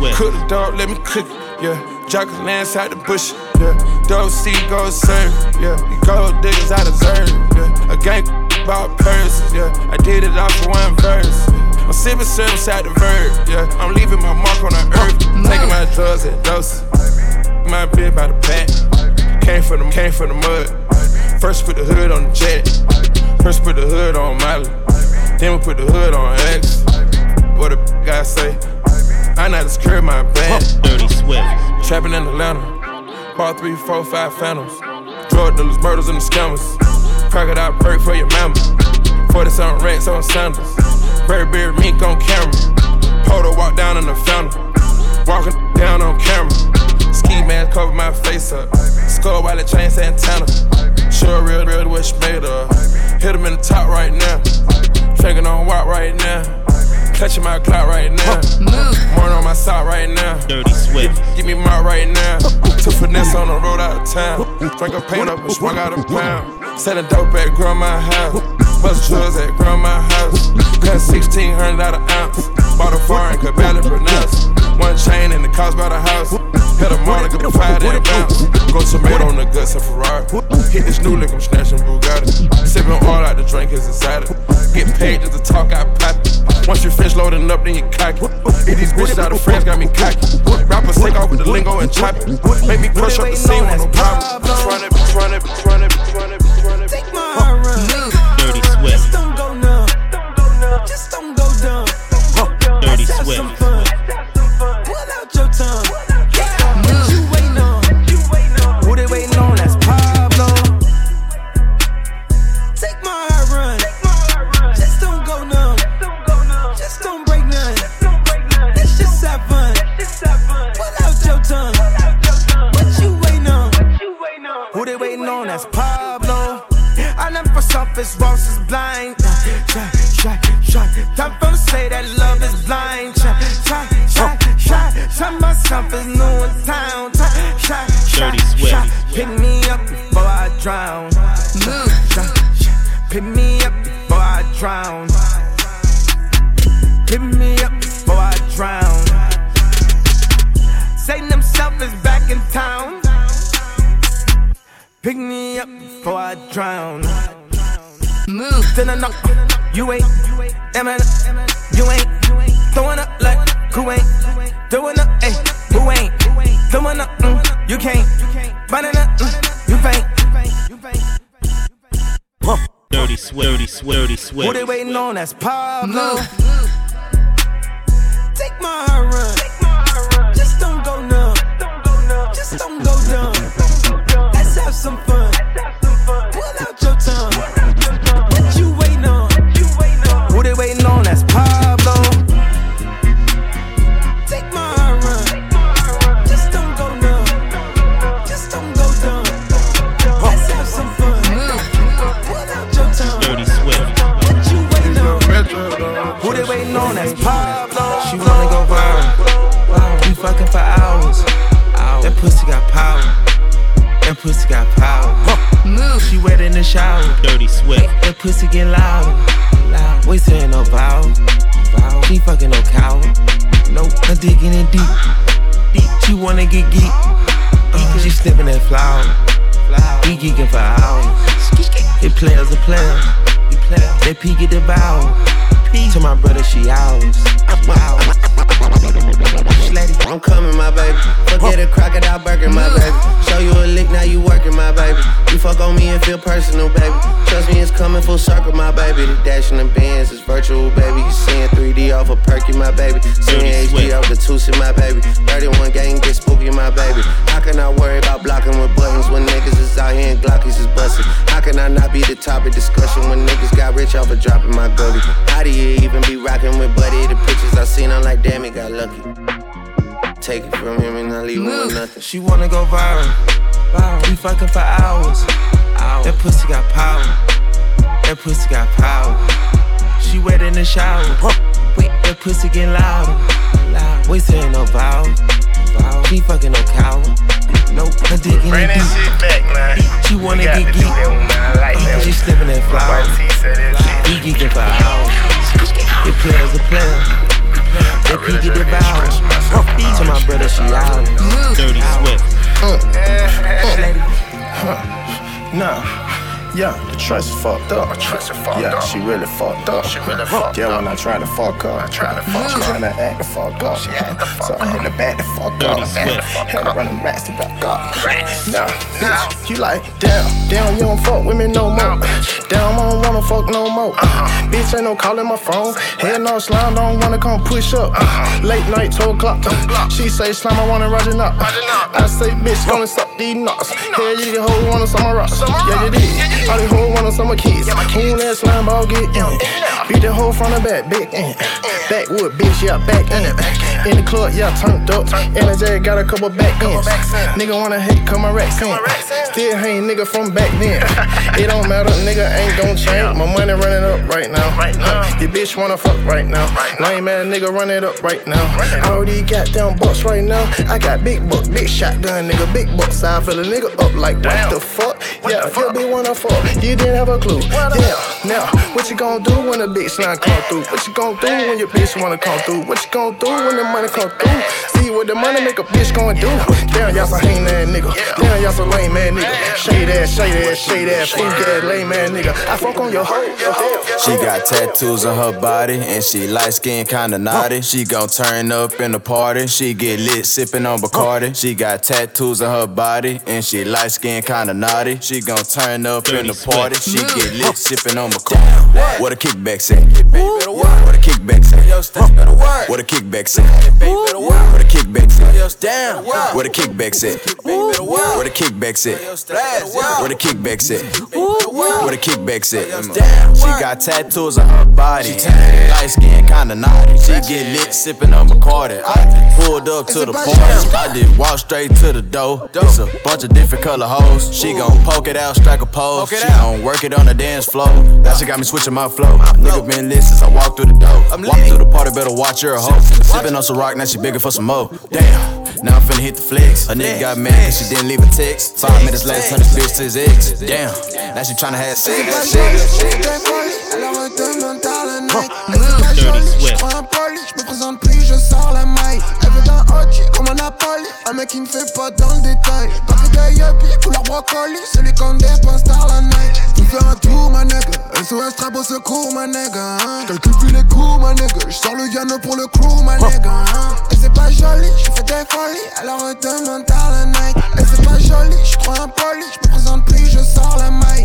Cook the dog, let me cook it. Yeah, jockers lands out the bush. Yeah, dope see go serve. Yeah, you gold diggers I deserve. Yeah, a gang about purses. Yeah, I did it off for one verse. I'm sipping service out the verb. Yeah, I'm leaving my mark on the earth. Taking my drugs at doses. My bitch by the pack. Came from the came from the mud. First put the hood on the jet. First put the hood on Miley. Then we put the hood on X. What a guy say? I how to secure my bag. Dirty Swift. Trapping in Atlanta. Bought three, four, five phantoms. Drug dealers, murders, and the scammers. Crocodile break for your mama. 40 something racks on sandals. Bird beard mink on camera. Photo walk down in the fountain. Walking down on camera. Ski mask cover my face up. Skull while it chain Santana. Sure, real, real, she made of. Hit him in the top right now. Drinking on walk right now. Clutching my clock right now. Morning on my sock right now. Dirty sweat. Give me my right now. Took finesse on the road out of town. Drank a paint up and swung out a pound. Selling dope at grandma's house. Bust drugs at grandma's house. Cut 1600 out an ounce. Bought a foreign, could barely pronounce. One chain and the cost by the house. Hit a Monica, the fire that bounce. Go tomato on the guts of Ferrari. Hit this new lick, I'm snatching Bugatti. Sipping all out the drink is inside it. Get paid just to talk, I pop it. Once you finish loading up, then you cock it. Hit these bitches out of friends, got me cocky. Rappers take off with the lingo and chop it. Make me crush up the scene with no problem. Run it, run it, run it, run it. Take my run. Dirty Just don't go numb. Just don't go dumb. Dirty Let's Swift. In the shower. Dirty sweat. That pussy get louder. Loud. We saying no vow. She fucking no cow. Nope. I'm digging in deep. Deep. She wanna get geek. Uh, she sniffing that flower. We geeking for hours. It players are players. They peek at the bow. To my brother, she ours. Wow. I'm coming, my baby. Forget a crocodile burger, my baby. Show you a lick, now you working, my baby. You fuck on me and feel personal, baby. Trust me, it's coming full circle, my baby. The dash in the bands is virtual, baby. You seeing 3D off a of perky, my baby. Seeing HD off the Tusi, my baby. 31 gang get spooky, my baby. How can I worry about blocking with buttons when niggas is out here and Glockies is busting? How can I not be the topic discussion when niggas got rich off of dropping my gully? How do you even be rocking with Buddy? The pictures I seen, I'm like, damn, he got lucky. Take it from him and I leave him with nothing. She wanna go viral. viral. We fucking for hours. That pussy got power. That pussy got power. She wet in the shower. Wait, that pussy get louder. We saying no vow. She fucking no cow. Nope, her dick in Bring the that shit back, man. She wanna get to geek. that one, like that She one. that flower. White tee said that shit. We geeking for hours. It players a player. They I really peek at the just bow. express myself. brother, she out. Dirty Swift. Uh, uh, nah. Yeah, the trust fucked up. The trust fucked yeah, up. she really fucked up. She really fucked yeah, up. when I try to fuck up. I tried to fuck she up. trying to act the fuck up. She had to fuck so I had to back the fuck up. Had to run them rats to back up. Nah, bitch, you like, damn, damn, you don't fuck with me no more. Damn, I don't wanna fuck no more. Uh-huh. Bitch, ain't no calling my phone. Hell no, slime, don't wanna come push up. Uh-huh. Late night, 12 o'clock. She say, slime, I wanna ride it up. I say, bitch, gonna suck these nuts. Hell, you can hold one on some rocks. Yeah, you did. All these hoes on some kids. Who that slime ball get in? Beat the hoe front the back, big in. Backwood, bitch, yeah, back in. In the club, yeah, turned up. NJ got a couple back ends. Nigga wanna hate, come my racks in. Still hang nigga from back then. It don't matter, nigga ain't gon' change. My money running up right now. Huh, Your bitch wanna fuck right now. Lame ass nigga run it up right now. I already got down bucks right now. I got big bucks, big shotgun, nigga, big bucks. I fill a nigga up like what the fuck? Yeah, your bitch wanna fuck. You didn't have a clue. Yeah, now what you gonna do when a bitch line come through? What you gonna do when your bitch wanna come through? What you gonna do when the money come through? See what the money make a bitch gonna do? Damn, y'all some hang ass nigga. Damn, y'all some lame ass nigga. Shade ass, shade ass, shade ass, freak ass, lame ass nigga. I fuck on your hoe. She got tattoos on her body and she light skin kinda naughty. She gon' turn up in the party. She get lit sippin' on Bacardi. She got tattoos on her body and she light skin kinda naughty. She gon' turn up in the party. She get lit sippin' on Bacardi. What a kickback say? What a kickback say? What a kickback say? What a kickback say? Where the a kickback say? What a kickback say? What a kickback say? What a kickback say? She got tattoos on her body. Light skin, kinda naughty. She get lit sippin' on Bacardi. I pulled up to the party. I did walk straight to the door. It's a bunch of different color hoes. She gon' poke it out, strike a pose. She gon' work it on the dance floor. That shit got me switching my flow. Nigga been lit since I walked through the door. Walk through the party, better watch your hoe. Sippin' on some rock, now she begging for some more. Damn. Now I'm finna hit the flex. A nigga got mad cause she didn't leave a text. Five minutes later, turn this bitch to his ex. Damn. Now she tryna have sex. Je Swift. prends un poli, je me présente plus, je sors la maille Elle veut d'un OG comme un Napoli Un mec qui me fait pas dans le détail Papier de yuppie, couleur brocoli Celui qu'on dépense dans la night. Tu fais un tour ma nègre SOS trap au secours ma nègre hein. Calcule plus les coups ma nègre Je sors le piano pour le crew ma nègre hein. Et c'est pas joli, je fais des folies. Alors demande à la night Et c'est pas joli, je crois un poli Je me présente plus, je sors la maille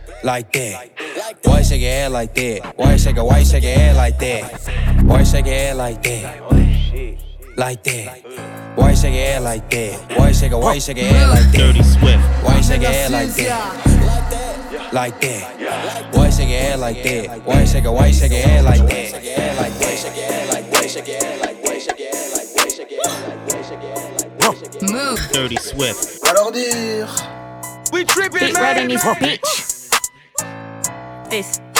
Why you shake your head like that? Why you shake why you shake your head like that? Why you shake your head like that? Like that. Why you shake your head like that? Why you shake why you shake your head like that? Dirty Swift. Why you shake your head like that? Like that. Why you shake your head like that? Why you shake why you shake your head like that? Like that. Shake your head like that. Shake your head like that. Shake your head like that. Shake your head like that. Shake your head like that. Dirty Swift. Alors dire. Big red in this bitch. Peace.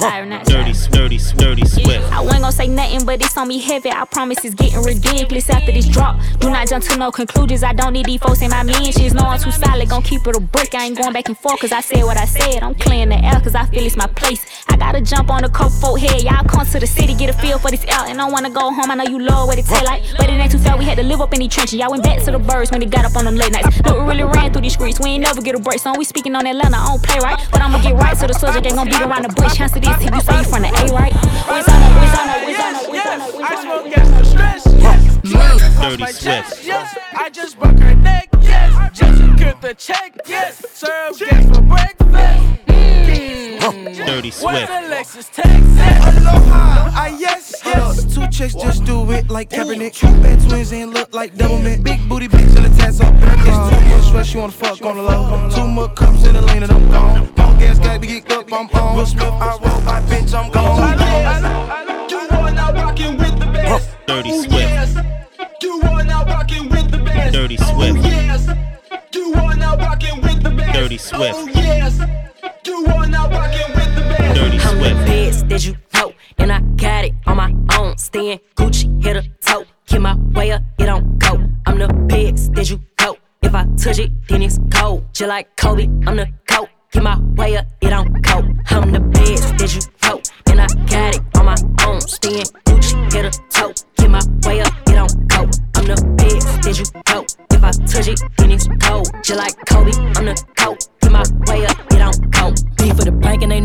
Dirty, dirty, dirty Swift. I wasn't gonna say nothing, but it's on me heavy. I promise it's getting ridiculous after this drop. Do not jump to no conclusions. I don't need these folks in my mentions. No, I'm too solid. Gonna keep it a brick. I ain't going back and forth cause I said what I said. I'm clearing the air cause I feel it's my place. I gotta jump on the coke folk head. Y'all come to the city, get a feel for this out. And I wanna go home. I know you love what it tail like. But it ain't too far. We had to live up in these trenches. Y'all went back to the birds when they got up on them late nights. Look, we really ran through these streets. We ain't never get a break. So we speaking on Atlanta. I don't play right. But I'ma get right to the subject. Ain't gonna beat around the bush. Chance to this if you say you from the A, right? Where's on it? Where's on it? Where's on it? Where's on it? Where's on it? extra stress. Yes. Dirty my Swift. Yes. I just broke her neck. Yes. Just secured the check. Yes. Serve gas for breakfast. Dirty Where's Swift. Lexus Texas? Aloha, ah yes, yes Two chicks just do it like Kaepernick Two Bad twins ain't look like double mint Big booty bitch till the tats up It's too much stress, you wanna fuck on the low Too much cups in the lane and I'm gone Punk gas got me geeked up, I'm on Will Smith, I roll, I bitch, I'm gone You are now rocking with the best. Dirty Oh, Swift. yes. You are now rocking with the best. Dirty Oh, Swift. yes. You are now rocking with the best. Dirty Dirty Swift. Oh yes, you are now rocking with the best. Dirty I'm the Swift. best that you know, and I got it on my own. Staying Gucci, hit a toe. Get my way up, it don't go. I'm the best that you know. If I touch it, then it's cold. Just like Kobe, I'm the GOAT. Get my way up, it don't go. I'm the best that you know, and I got it on my own. Staying Gucci, hit a toe. Get my way up, it don't go. I'm the best that you know. If I touch it, then it's cold. Just like Kobe, I'm the GOAT. Get my way up, it don't go.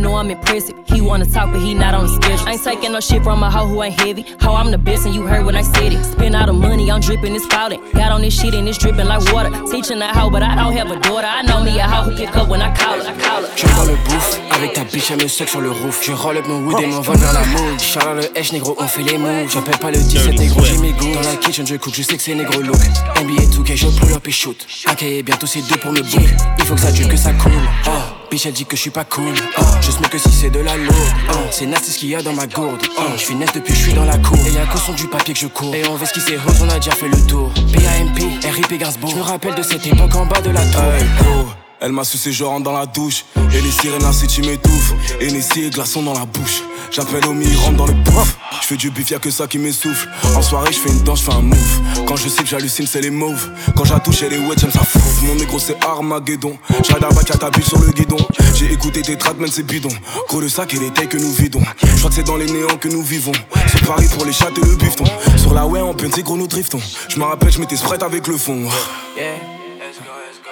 Know I'm impressive. He wanna talk, but he not on the schedule. I ain't taking no shit from a hoe who ain't heavy. Ho, I'm the best, and you heard when I said it. Spend all the money, I'm dripping, it's spouting. Got on this shit and it's dripping like water. Teaching that hoe, but I don't have a daughter. I know me a hoe who pick up when I call her. I call her. Je prends le bouffe avec ta biche, elle me suck sur le roof. Je roll up mon wood et m'envole vers la mood. Charles le H, négro, on fait les moves. J'appelle pas le 17, Dirty négro, j'ai mes goûts. Dans la kitchen, je cook, je sais que c'est négro look. NBA 2K, je pull up et shoot. AK, bientôt c'est deux pour me book. Il faut que ça dure, que ça coule. Oh, bitch, elle dit que je suis pas cool. Oh, je smoke que si c'est de la lourde. Oh, c'est nasty ce qu'il y a dans ma gourde. Oh, je suis net depuis je suis dans la cour. Et y'a qu'au son du papier que je cours. Et on qui s'est hot, on a déjà fait le tour. PAMP, RIP Gainsbourg. Je me rappelle de cette époque en bas de la tour. Elle m'a sucé, je rentre dans la douche. Et les sirènes ainsi tu m'étouffes. Et et glaçons dans la bouche. J'appelle Omi, il rentre dans le pouf. Je fais du bif, y'a que ça qui m'essouffle. En soirée, je fais une danse, je fais un move. Quand je que j'hallucine, c'est les mauves. Quand j'attouche, elle est wet, j'aime ça fouf. Mon négro, c'est Armageddon. J'ride à ta bille sur le guidon. J'ai écouté tes tracks, même c'est bidon. Gros le sac et les tailles que nous vidons. Je crois que c'est dans les néants que nous vivons. C'est Paris pour les chattes et le bifton. Sur la way, en c'est gros, nous driftons. Je me rappelle, je m'étais sprite avec le fond.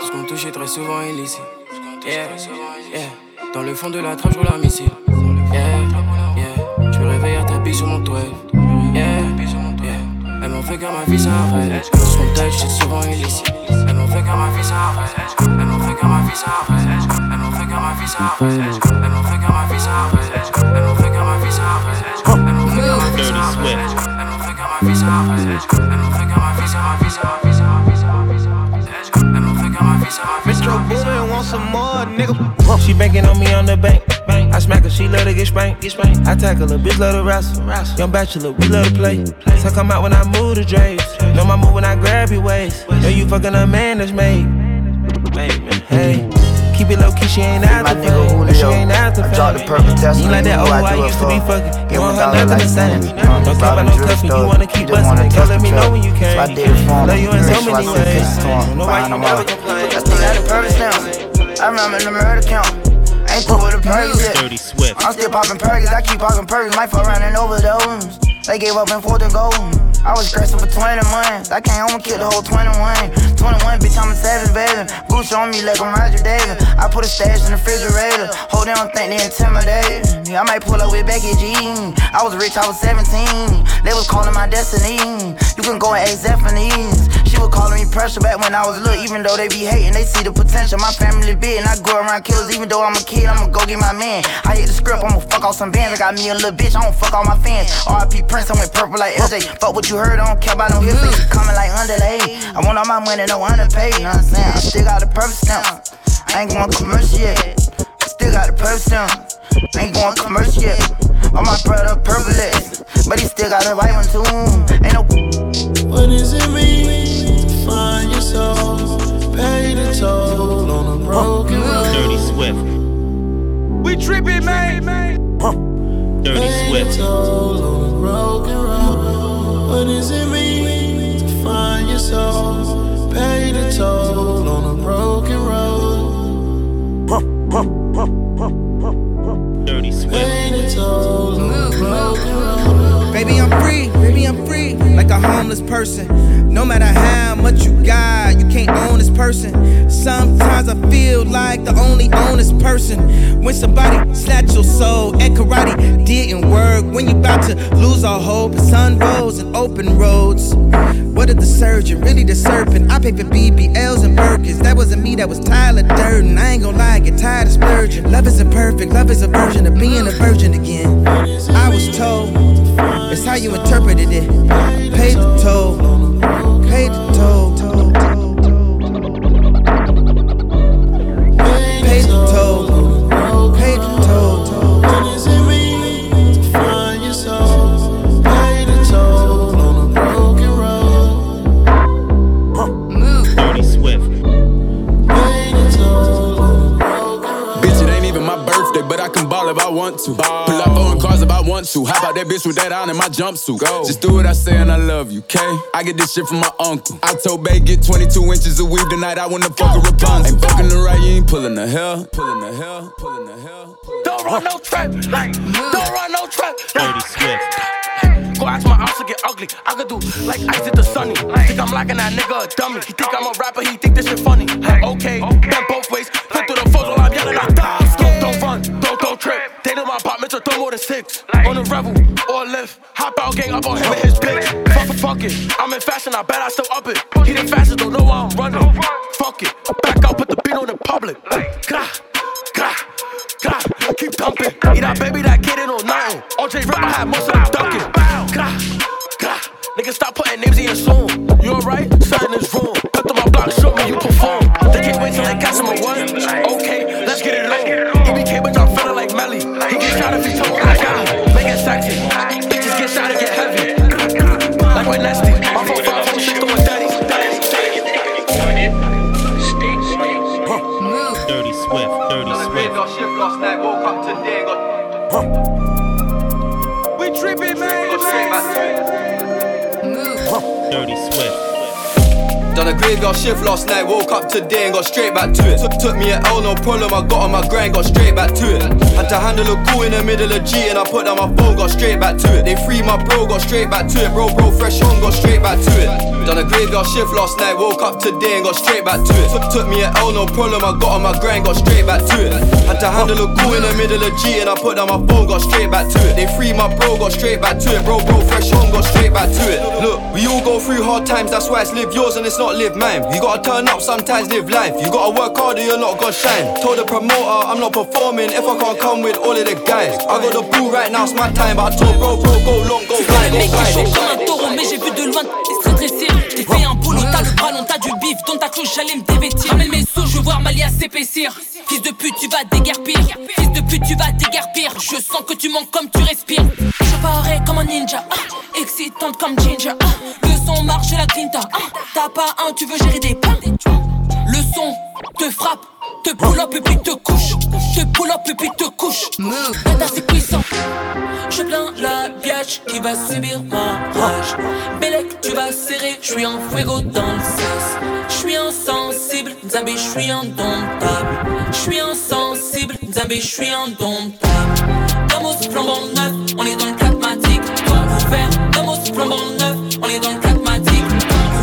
Ce qu'on touche est très souvent illicite. Yeah. Yeah. Dans le fond de la trappe, je un missile. Yeah. Yeah. Je me réveille à tapis sur mon toit. Yeah. Yeah. Elle m'en fait comme ma vie, c'est vrai. Ce qu'on touche est souvent illicite. Elle m'en fait comme ma vie, c'est vrai. Elle m'en fait comme ma vie, c'est vrai. Elle m'en fait comme ma vie, c'est vrai. Elle m'en fait comme ma vie, c'est vrai. Elle m'en fait comme ma vie, c'est vrai. Elle m'en fait comme ma vie, c'est vrai. Elle m'en fait comme ma vie, c'est vrai. Elle m'en fait comme ma vie, c'est un vie, c'est Metro un vie, c'est un Boomin vie. want some more, nigga. She banking on me on the bank. I smack her, she love to get spanked. I tackle her, bitch love to wrestle. Young bachelor, we love to play. So come out when I move the drapes. Know my move when I grab your waist. Know you fucking a man that's made. Hey. Keep it low key, she ain't out my to nigga fame. She ain't out to I dropped the fame. purple test You like that old I I used to be fucking. Give You him want her nothing like the same. Uh, Don't care about no cuffing, you wanna keep just wanna busting. test Girl, let me track. know when you So I did it for him. Love you in so I many send ways. pictures to him. Don't know why Buying you them never out. complain. That thing had a purpose now. I remember the murder count. Ain't through with the perks yet. I'm still popping perks, I keep popping perks, might fall around and overdose. They gave up in fourth and goal. I was stressing for 20 months. I came home and killed the whole 21. 21, bitch, I'm a savage, baby. Boots on me like I'm Roger David. I put a stash in the refrigerator. Hold down, think they intimidated. I might pull up with Becky G. I was rich, I was 17. They was calling my destiny. You can go and ask Zephanies. She was calling me pressure back when I was little, even though they be hating. They see the potential. My family big, and I go around killers. Even though I'm a kid, I'ma go get my man. I hit the script, I'ma fuck off some bands. I got me a little bitch, I don't fuck all my fans. RIP Prince, I went purple like LJ. Fuck what you heard, I don't care about no history. Mm. Coming like underlay. I want all my money, no underpaid. You know what I'm saying? I still got the purpose stamp. I ain't going commercial yet. I still got the purpose stamp. I ain't going commercial yet. All my brother purple list, but he still got a right one too. Ain't no. What does it mean to find your soul? Pay the toll on a broken road. Dirty Swift. We tripping, man. Dirty Pay the Swift. toll on a broken road. What does it mean to find your soul? Pay the toll on a broken road. Dirty Swift. Pay the toll on a broken road. Baby, I'm free, baby, I'm free, like a homeless person. No matter how much you got, you can't own this person. Sometimes I feel like the only honest person. When somebody snatch your soul and karate, didn't work. When you about to lose all hope, sun rose and open roads. What did the surgeon, really the serpent? I paid for BBLs and Birkins. That wasn't me, that was Tyler Durden. I ain't gonna lie, I get tired of splurging. Love isn't perfect, love is a version of being a virgin again. I was told. It's how you interpreted it. That bitch with that on in my jumpsuit? Go. Just do what I say and I love you, okay? I get this shit from my uncle. I told Bay get 22 inches of weed tonight. I wanna fuck a Rapunzel. Ain't fucking the right, you ain't pulling the hell. Pulling the hell, pulling the hell. Don't run no trap, like, don't run no trap. Dirty Swift. Go ask my house to get ugly. I could do like ice at the sunny. Think I'm locking that nigga a dummy. He think I'm a rapper, he think this shit funny. Like, okay, bend both ways. Put through the six. On a rebel or a lift. Hop out, gang up on him and his bitch. Fuck it, fuck it. I'm in fashion, I bet I still up it. He the fastest, don't know why I'm running. Fuck it. Back out, put the beat on the public. Grah, grah. Grah, keep thumping. Eat that baby that kid in on nothing. OJ Rip, I had most of them ducking. Grah, grah. Niggas stop putting names in your song. You alright? Something is wrong. Cut to my block, show me you perform. They can't wait till they catch him a one. Okay, let's get it on. EBK, but I'm feeling like Melly. He get shot if he nasty. My phone five, four, six, throwing daddy. Dirty Swift. Dirty Swift. We tripping, man. Dirty Swift. Done a graveyard shift last night, woke up today and got straight back to it. Took, took me an L, no problem, I got on my grind, got straight back to it. Had to handle a coup in the middle of G and I put down my phone, got straight back to it. They free my bro, got straight back to it. Bro, bro, fresh home, got straight back to it. Done a graveyard shift last night, woke up today and got straight back to it. Took, took me an L, no problem, I got on my grind, got straight back to it. Had to handle a coup in the middle of G and I put down my phone, got straight back to it. They free my bro, got straight back to it. Bro, bro, fresh home, got straight back to it. Look, we all go through hard times, that's why it's live yours and it's not live mine. You gotta turn up sometimes, live life. You gotta work harder, you're not gonna shine. Told the promoter I'm not performing if I can't come with all of the guys. I got the boo right now, it's my time. But I told bro, bro, go long, go go mec qui chaud comme un taureau, mais j'ai vu de loin t'es très dressé. J'ai fait un boulot, t'as le ballon, t'as du bif, dans ta cloche, j'allais me dévêtir. Ramène mes sous, je veux voir Malia s'épaissir. Fils de pute, tu vas déguerpir. Fils de pute, tu vas déguerpir. Je sens que tu manques comme tu respires. Je parais comme un ninja, ah, excitante comme Ginger. ah. Son marche, la grinta. T'as pas un, tu veux gérer des pains. Le son te frappe, te pull up et puis te couche. Te pull up et puis te couche. Dada, c'est puissant. Je plains la biatch qui va subir ma rage. Bélec, tu vas serrer, je suis un fuego dans le sas. Je suis insensible, Nzambi, je suis indomptable. Je suis insensible, Nzambi, je suis indomptable. Damos flambant neuf, on est dans le pragmatique. Tout ouvert, Damos flambant neuf, on est dans le pragmatique.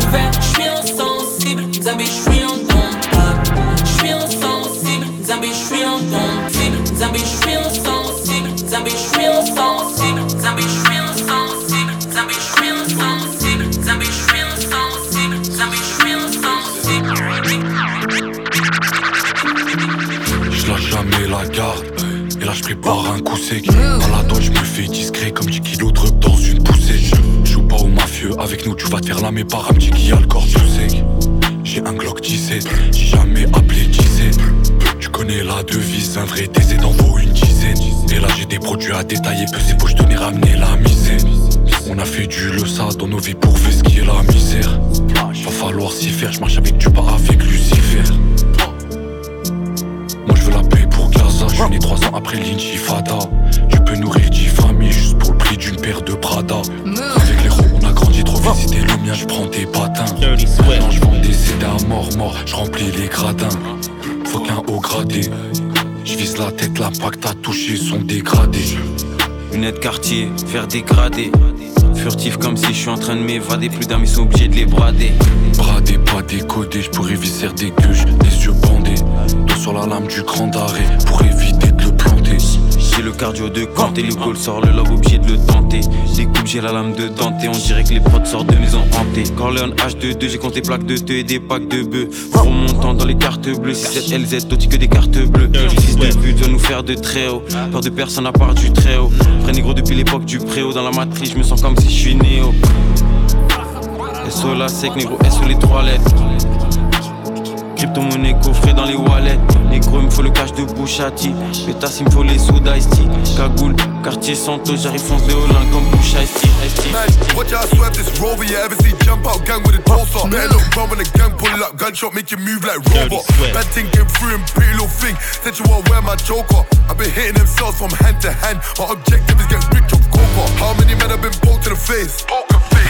Ouvert, je suis insensible, Nzambi, je suis indomptable. Je suis insensible, Nzambi, je suis indomptable. Nzambi, je suis insensible, Nzambi, je suis insensible. Nzambi, je suis insensible, Nzambi, je suis insensible. Nzambi, je suis insensible, Nzambi, je suis insensible. Je lâche jamais la garde. Et là je prépare un coup sec. À la douane je me fais discret comme 10 kilos de dans une poussée. Pas mafieux, avec nous tu vas te faire lamer par un petit qui a le corps tout sec. J'ai un Glock 17, j'ai jamais appelé 17. Tu connais la devise, un vrai TZ d'en vaut une dizaine. Et là j'ai des produits à détailler, peser pour je tenais ramener la misère. On a fait du le dans nos vies pour faire ce qui est la misère. Va falloir s'y faire, je marche avec Dieu, pas avec Lucifer. Moi je veux la paix pour Gaza, je suis né trois ans après l'intifada Tu peux nourrir dix familles juste pour le prix d'une paire de Prada vite, c'était le mien, je prends tes patins. Maintenant je vends des CD à mort mort, je remplis les gradins Faut qu'un haut gradé. Je vise la tête, l'impact à toucher sont dégradés. Lunettes quartier, faire dégrader. Furtif comme si je suis en train de m'évader. Plus d'un, ils sont obligés de les brader. Bradé, pas décodé, je pourrais visser des gueuches, les yeux bandés. Dos sur la lame du grand arrêt. Pour éviter le cardio de Kanté, le goal sort, le lobe obligé de le tenter. Les coupes, j'ai la lame de Dante, on dirait que les potes sortent de maison hantée. Corleone H22, j'ai compté plaques de te et des packs de bœufs. Remontant dans les cartes bleues, 67 LZ, d'autres que des cartes bleues. Fils de pute doit nous faire de très haut. Peur de personne à part du très haut. Vrai négro depuis l'époque du préau, dans la matrice, je me sens comme si je suis néo. SO la sec, négro, SO les trois lettres. Crypto-monnaie coffré dans les wallets. Négro, il me faut le cash de Bouchati. Pétasse, il me faut les soda ice Cagoule, quartier Santos, j'arrive fonce de Hollande comme Boucha ice Man, watch I swerve this rover. You ever see jump out gang with a toaster? Better look wrong when the gang pull up. Gunshot make you move like robot. Bad thing came through and pretty little thing. Said you wanna wear my joker. I've been hitting them cells from hand to hand. My objective is get rich off coca. How many men have been poked to the face?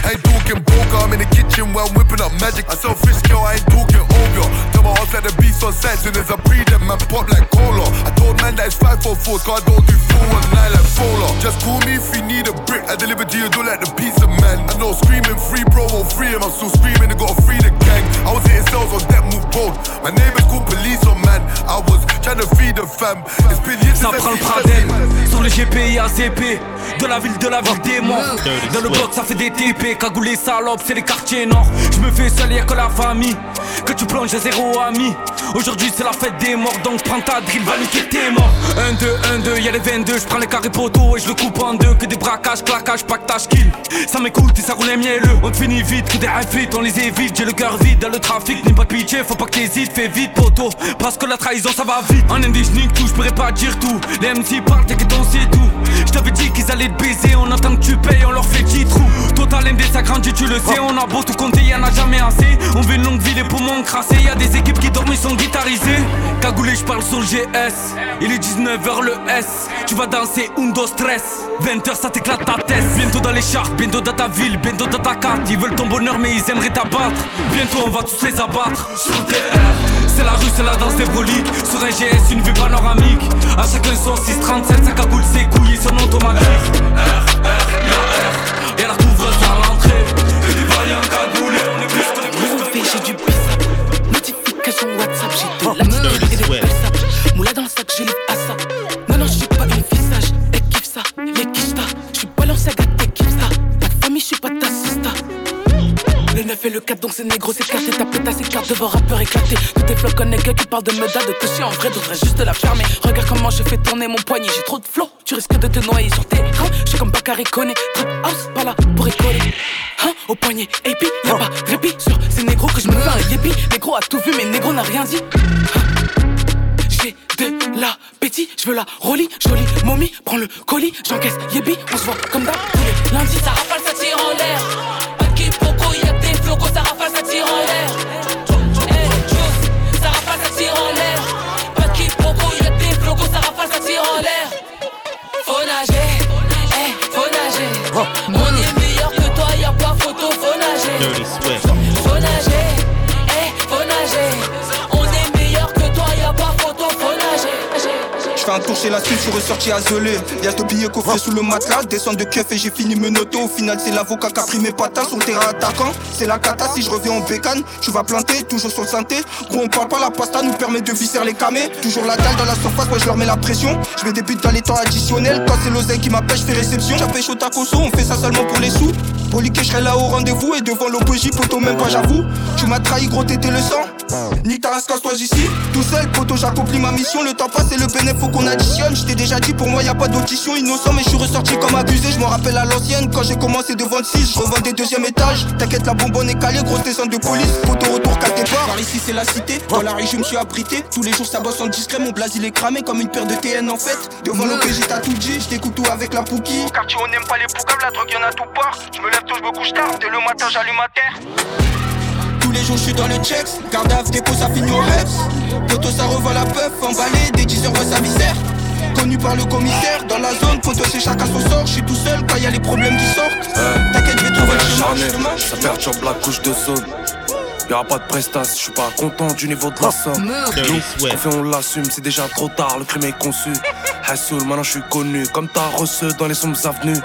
I ain't talking poker, I'm in the kitchen while I'm whipping up magic. I sell fish girl, I ain't talking over. Tell my house like the beast on set, soon as I breathe them, man pop like cola. I told man that it's 5 for 4, cause I don't do 4 1 9 like Fola. Just call me if you need a brick, I deliver to you, do like the pizza man. I know screaming free, bro, won't free him. I'm still screaming, they gotta free the gang. I was hitting cells on that move bold. My neighbors called police on man. I was trying to feed the fam. It's been years since I prend le Pradel. Sur le GP ACP De la ville de la ville des morts Dans le bloc ça fait des TP Cagoulé salope c'est les quartiers nord. Je me fais seul y'a que la famille. Que tu plonges à zéro ami. Aujourd'hui c'est la fête des morts Donc prends ta drill va niquer tes morts. 1 2 1 2 y'a les 22 Je prends les carrés poteaux et je le coupe en deux. Que des braquages claquages pactage kill. Ça m'écoute et ça roule mielleux. On te finit vite que des infites On les évite. J'ai le cœur vide dans le trafic N'aie pas de pitié faut pas que t'hésites Fais vite poteau. Parce que la trahison ça va vite. En indie je nique tout je pourrais pas dire tout. Les MC parlent t'inquiète on sait tout. Je t'avais dit qu'ils allaient te baiser On attend que tu payes on leur fait 10 trous. Total Ça grandit tu le sais On a beau tout compter y'en a jamais assez. On veut une longue vie les poumons crassés Y'a des équipes qui dorment ils sont guitarisés. Cagoulé je parle sur le GS Il est 19h le S. Tu vas danser undo stress 20h ça t'éclate ta tête. Bientôt dans les charts, bientôt dans ta ville, bientôt dans ta carte. Ils veulent ton bonheur mais ils aimeraient t'abattre. Bientôt on va tous les abattre. C'est la rue, c'est la danse des broliques Sur un GS, une vue panoramique. À chacun son 637, sa cagoule, ses couilles, son automatique. R, R, R j'ai du bif. Notification WhatsApp, j'ai de la musique et des sapes. Moula dans le sac, livre à ça. Non, non, je suis pas une visage, elle kiffe ça, les Le 9 et le 4, donc c'est négro, c'est écarté. Ta pétasse écarte devant rappeur éclaté. Tous tes flocs nègres qui parlent de meda, de toucher en vrai, devrait juste la fermer. Regarde comment j'ai fait tourner mon poignet, j'ai trop de flow. Tu risques de te noyer sur tes reins. Je suis comme Bakary trap house, pas là pour rigoler. Hein, au poignet, et puis y'a pas répit sur ces négros que je me fais un yépi. Négro a tout vu, mais négro n'a rien dit. J'ai de l'appétit, je veux la rollie, jolie momie, prends le colis, j'encaisse yébi, on se voit comme d'hab lundis. Ça rafale, ça tire en l'air. Flocos, ça rafale, ça tire en l'air. Hey, Juice, ça rafale, ça tire en l'air. Pas de quiproquo, y'a des flocos, ça rafale, ça tire en l'air. Faut nager, hey, faut nager. On est meilleur que toi, y'a pas photo, faut nager. Faut nager, Un tour chez la suite, je suis ressorti isolé. Y'a deux billets coffrés sous le matelas. Descends de keuf et j'ai fini menotté. Au final, c'est l'avocat qui a pris mes patates. Sur le terrain attaquant, c'est la cata. Si je reviens en bécane, tu vas planter, toujours sur le synthé. Gros, on parle pas, la pasta nous permet de visser les camés. Toujours la dalle dans la surface, moi je leur mets la pression. Je mets des buts dans les temps additionnels. Quand c'est l'oseille qui m'appelle, je fais réception. J'appelle chaud tacoso, on fait ça seulement pour les sous. Poli que je serai là au rendez-vous et devant l'OPJ, poto, même pas j'avoue. Tu m'as trahi, gros, t'étais le sang. Ni ta race, casse-toi d'ici. Tout seul, poto, j'accomplis ma mission. Le temps passe et le bénéfice, faut qu'on additionne. Je t'ai déjà dit, pour moi, y a pas d'audition. Innocent, mais je suis ressorti comme abusé. Je me rappelle à l'ancienne, quand j'ai commencé devant le 6. Je revends des deuxième étages. T'inquiète, la bonbonne est calée, grosse descente de police. Poto, retour qu'à tes Par ici, c'est la cité. Dans la rue, je me suis abrité. Tous les jours, ça bosse en discret. Mon blaze, il est cramé comme une paire de TN en fait. Devant l'OPJ, t'as tout dit. Je t'écoute tout avec la pouki. Au quartier, on n'aime pas les poucaves. La drogue, y'en a tout part. Je me lève tôt, je couche tard. Dès le matin, j'allume ma terre. Tous les jours je suis dans le checks, garde à dépôt ça finit au reps. Poto ça revend la peuf, emballé, des 10 heures voit sa viscère Connu par le commissaire, dans la zone, poto c'est chacun son sort. Je suis tout seul quand y a les problèmes qui sortent. T'inquiète je vais trouver le chemin, Ça perturbe la couche de zone. Y'aura pas de prestas, je suis pas content du niveau de la somme. Dirty Nous, on fait, on l'assume, c'est déjà trop tard, le crime est conçu. Hassoul, maintenant je suis connu, comme ta reçu dans les sombres avenues.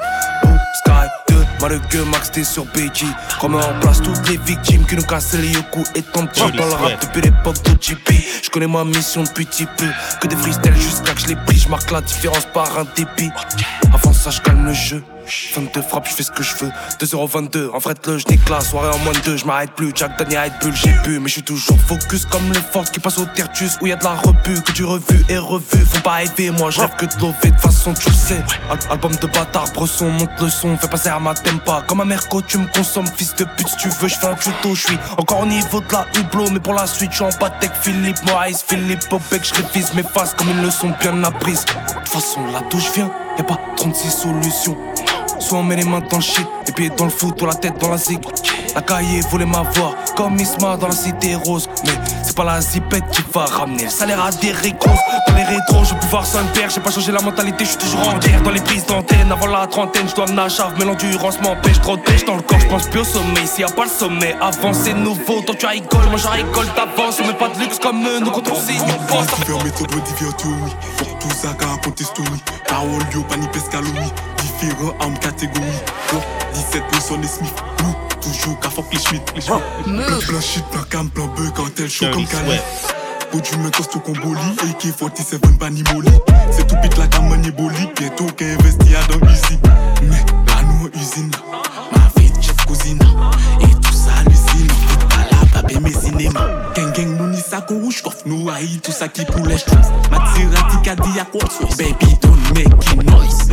2, Marugue, Max, t'es sur BG. Remets en place toutes les victimes qui nous cassent les coups et tombent Dirty dans le rap depuis l'époque de JP. Je connais ma mission depuis petit peu, que des freestyles jusqu'à que je les pris, je marque la différence par un dépit. Avant ça, je calme le jeu. 22 frappes, je fais ce que je veux. 2,22€, en fait le je la soirée en moins de 2, je m'arrête plus. Jack Daniel Red Bull, j'ai bu, mais je suis toujours focus comme le force qui passe au tertus où y a de la rebu, que du revu et revu. Faut pas rêver, moi je rêve que de lever, de façon tu le sais. Al- album de bâtard, bresson, monte le son, fais passer à ma tempa. Comme un merco, tu me consommes, fils de pute, si tu veux, je fais un tuto, je suis encore au niveau de la hublot, mais pour la suite, je suis en patek Philippe Moïse, Philippe Obek, je révise mes faces comme une leçon bien apprise. De toute façon, là d'où je viens, y'a pas 36 solutions. Soit on met les mains dans le shit, les pieds dans le foot ou la tête dans la zig. La cahier voulait m'avoir, comme Isma dans la cité rose. Mais c'est pas la zipette qui va ramener le salaire à des récompenses. Dans les rétros, je peux voir son père. J'ai pas changé la mentalité, je suis toujours en guerre. Dans les prises d'antenne, avant la trentaine, je dois me chave, mais l'endurance m'empêche trop de pêche dans le corps. Je pense plus au sommet, s'il y a pas le sommet, avant c'est nouveau. Toi tu rigoles, moi je rigole, t'avances. Met pas de luxe comme eux, nous quand on signe, on pense. Faire méthode, oui. Pour tout ça, raconter story. Parole, yo, pani. Armes catégorie. 17 personnes et Smith. Nous, toujours qu'à fuck les schmitt. Plan, plan shit, plan cam, plan bug, quand elle chaud comme Cali. Pour du me costaud qu'on boli, AK-47 pani molly. C'est tout pite la gamme boli, bientôt qu'elle investit dans Easy. Mais là, nous, en usine, ma vie, chef cousine. Et tout ça, l'usine, vite pas là, mes cinéma. Gang, gang, mouni, ça rouge, coffre, nous, haï, tout ça qui pour les choses. Ma tirati, kadi, à quoi, baby, don't make noise.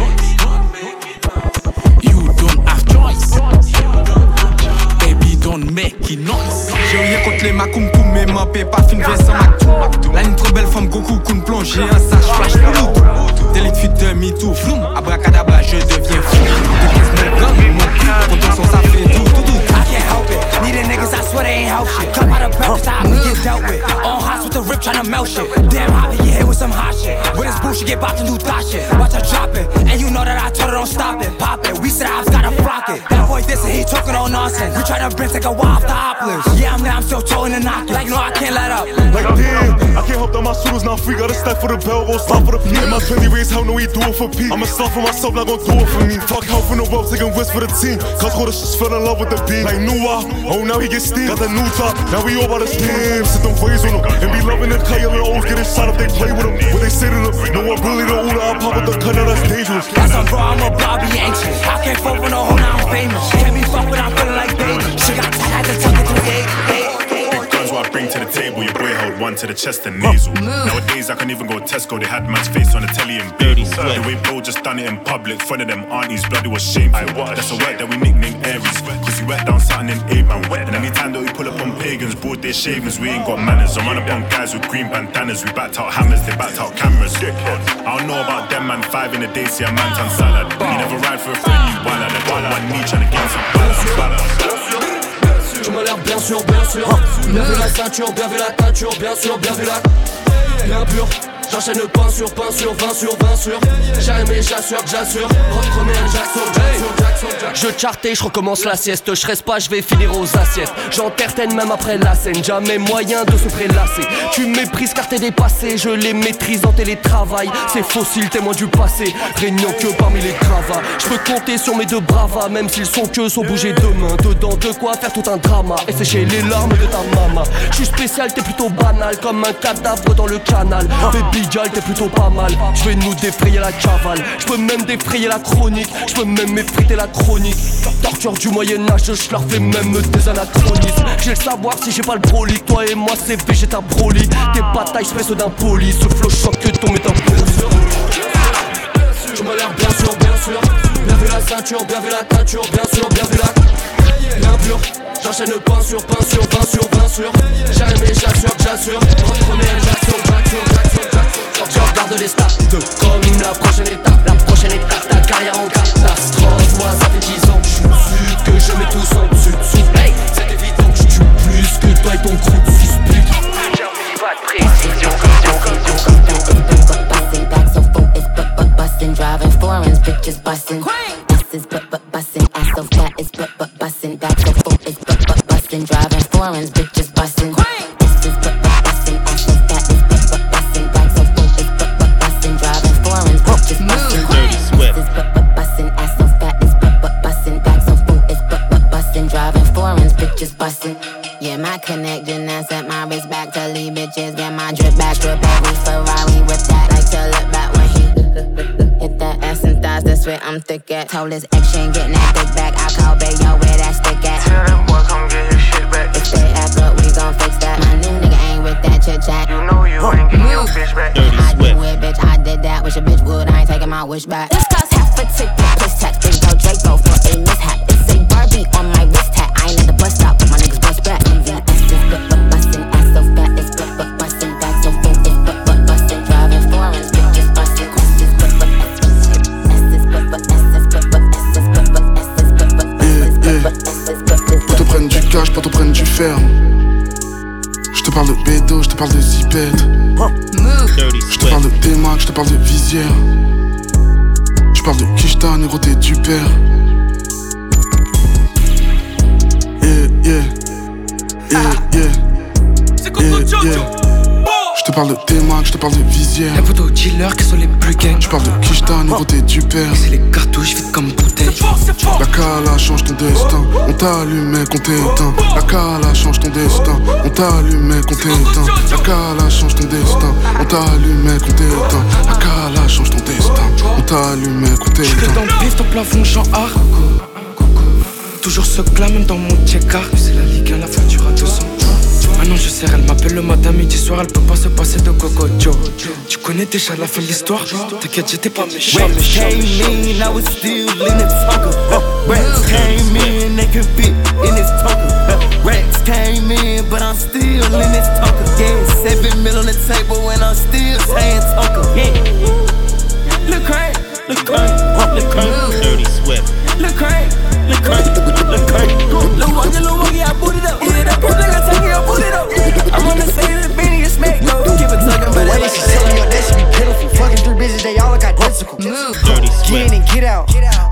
mec qui J'ai rien contre les makoum pou mè m'ampè pa fin vè san maktoum La nin tro bel fòm gokou koun plonje an saj flash tout. Delete fit demi tout floum Abrakadabra je deviens fou. De 15 mon gang, mon cul, quand on ça fait tout it. Niggas, I swear they ain't help shit. Come out of breakfast, I we get dealt with. On hots with the rip, tryna melt shit. Damn hot, you hit with some hot shit. When it's bullshit, get bopped and do thot shit. Watch her drop it, and you know that I told her don't stop it. Pop it, we said I've gotta flock it. That boy this and he talking all nonsense. We tryna bring take a while off the hoppers. Yeah, I'm there, I'm still towing and knocking. Like, no, I can't let up. Like damn, I can't help that my shooters not free. Gotta stack for the bell, go stop for the P. And my 20 raise, how no we do it for. I'ma stop for myself, not gon' do it for me. Fuck help for no ropes, taking risks for the team. Cause all the shits fell in love with the beam. Like new oh now he gets steam. Got the new top, now we all about the steam. Sit them ways on them and be loving the cut. Your always getting shot if they play with them. What they say to them, no one really the Uda. I pop with the cut, now that's dangerous. That's I'm bro, I'm a Bobby anxious. I can't fuck with no hoe, now I'm famous. Can't be fucked with, I'm feeling like baby. She got had to tuck it through eight, bring to the table, your boy held one to the chest and nasal. Nowadays I can't even go Tesco, they had man's face on the telly and bagel. The way bro just done it in public, front of them aunties, bloody was shameful. That's a word that we nickname Aries, cause he wet down something in Abraham. And anytime that we pull up on pagans, broad their shavings, we ain't got manners. I'm run up on guys with green bandanas, we backed out hammers, they backed out cameras. I don't know about them man, five in a day, see a man tan salad. Bien vu la ceinture, bien vu la teinture, bien sûr, bien vu la Bien pur J'enchaîne pain sur pain sur 20 sur 20 sur. Jamais j'assure j'assure. Reprenez Jackson, Jackson, Jackson, Jackson. Je je recommence la sieste. Je reste pas, je vais finir aux assiettes. J'entertaine même après la scène. Jamais moyen de se prélasser. Tu méprises car t'es dépassé. Je les maîtrise en télétravail. C'est fossile, témoin du passé. Régnant que parmi les gravats Je peux compter sur mes deux bravas. Même s'ils sont que sont bougés demain Dedans de quoi faire tout un drama. Et sécher les larmes de ta maman Je suis spécial, t'es plutôt banal. Comme un cadavre dans le canal. Baby t'es plutôt pas mal. Je vais nous défrayer la cavale Je peux même défrayer la chronique. Je peux même m'effriter la chronique. Torture du Moyen-Âge, je leur fais même des anachronismes. J'ai le savoir si j'ai pas le broli Toi et moi c'est végéta broli Tes batailles se d'un poli Ce flow choc que ton métabolisme Tu m'as l'air bien sûr, bien sûr. Bien vu la ceinture, bien vu la teinture Bien sûr, bien vu la J'enchaîne pain sur pain sur 20 sur 20 sur Jamais j'assure que j'assure un Jackson, Jackson, Jackson, Jackson Je regarde les stats Comme la prochaine étape La prochaine étape, ta carrière en catastrophe Moi ça fait 10 ans que je suis Que je mets tous en dessus dessous Hey, c'est évident que je tue plus que toi et ton crew suspect Pas de précision driving foreigns, bitches bussin'. Buses but but bussin', ass so fat, it's but but but bussin', driving foreigns, bitches bussin'. Buses but but bussin', ass so but but bussin', so full, it's but but driving foreigns, bitches bussin'. Dirty Swift. Buses but but bussin', ass so fat, it's but but bussin', so full, it's but but driving foreigns, bitches bussin'. Yeah, my connection, I set my wrist back to leave bitches. Get my drip back, drip every Ferrari with that. Like to look back That's where I'm thick at. Told his ex she ain't getting that dick back. I call Bayo where that stick at. Tell them boy come get his shit back. If they act up, we gon' fix that. My new nigga ain't with that chit chat. You know you ain't getting your bitch back. I do it, bitch. I did that. Wish a bitch would. I ain't taking my wish back. This cost half a ticket. Plus tax. Big go Draco for a mishap. It's a Barbie on my wrist hat. I ain't at the bus stop, but my plateaux prennent du fer. Je te parle de Bédo, je te parle de Zipette. Je te parle de Témac, je te parle de Visière. Je parle de Kishta, négro, t'es du père. Yeah, yeah, yeah, yeah parle de T-Mac, je te parle de visière. Les photos dealers qui sont les plus gangs. Je parle de Kishta, négro t'es du père. C'est les cartouches vides comme bouteille. La cala change ton destin. On t'allume, mec, on t'éteint. La cala change ton destin. On t'allume, mec, on t'éteint. La cala change ton destin. On t'allume, mec, on t'éteint. La cala change ton destin. On t'allume, mec, on J'étais t'éteint. dans le pif, ton plafond, art. Toujours ce glas, même dans mon check-art. C'est la Ligue 1, la facture à 200. Maintenant je sais, elle m'appelle le matin, midi, soir, elle peut pas se passer de Coco Joe. Tu connais déjà la fin de l'histoire? T'inquiète, j'étais pas méchant, came in, I was still in the tucker. Rats came in, they could fit in this tucker. Rats came in, but I'm still in this tucker. Yeah, seven mil on the table, and I'm still saying tucker. Yeah. Look crank, look crank, look crank. Dirty Swift.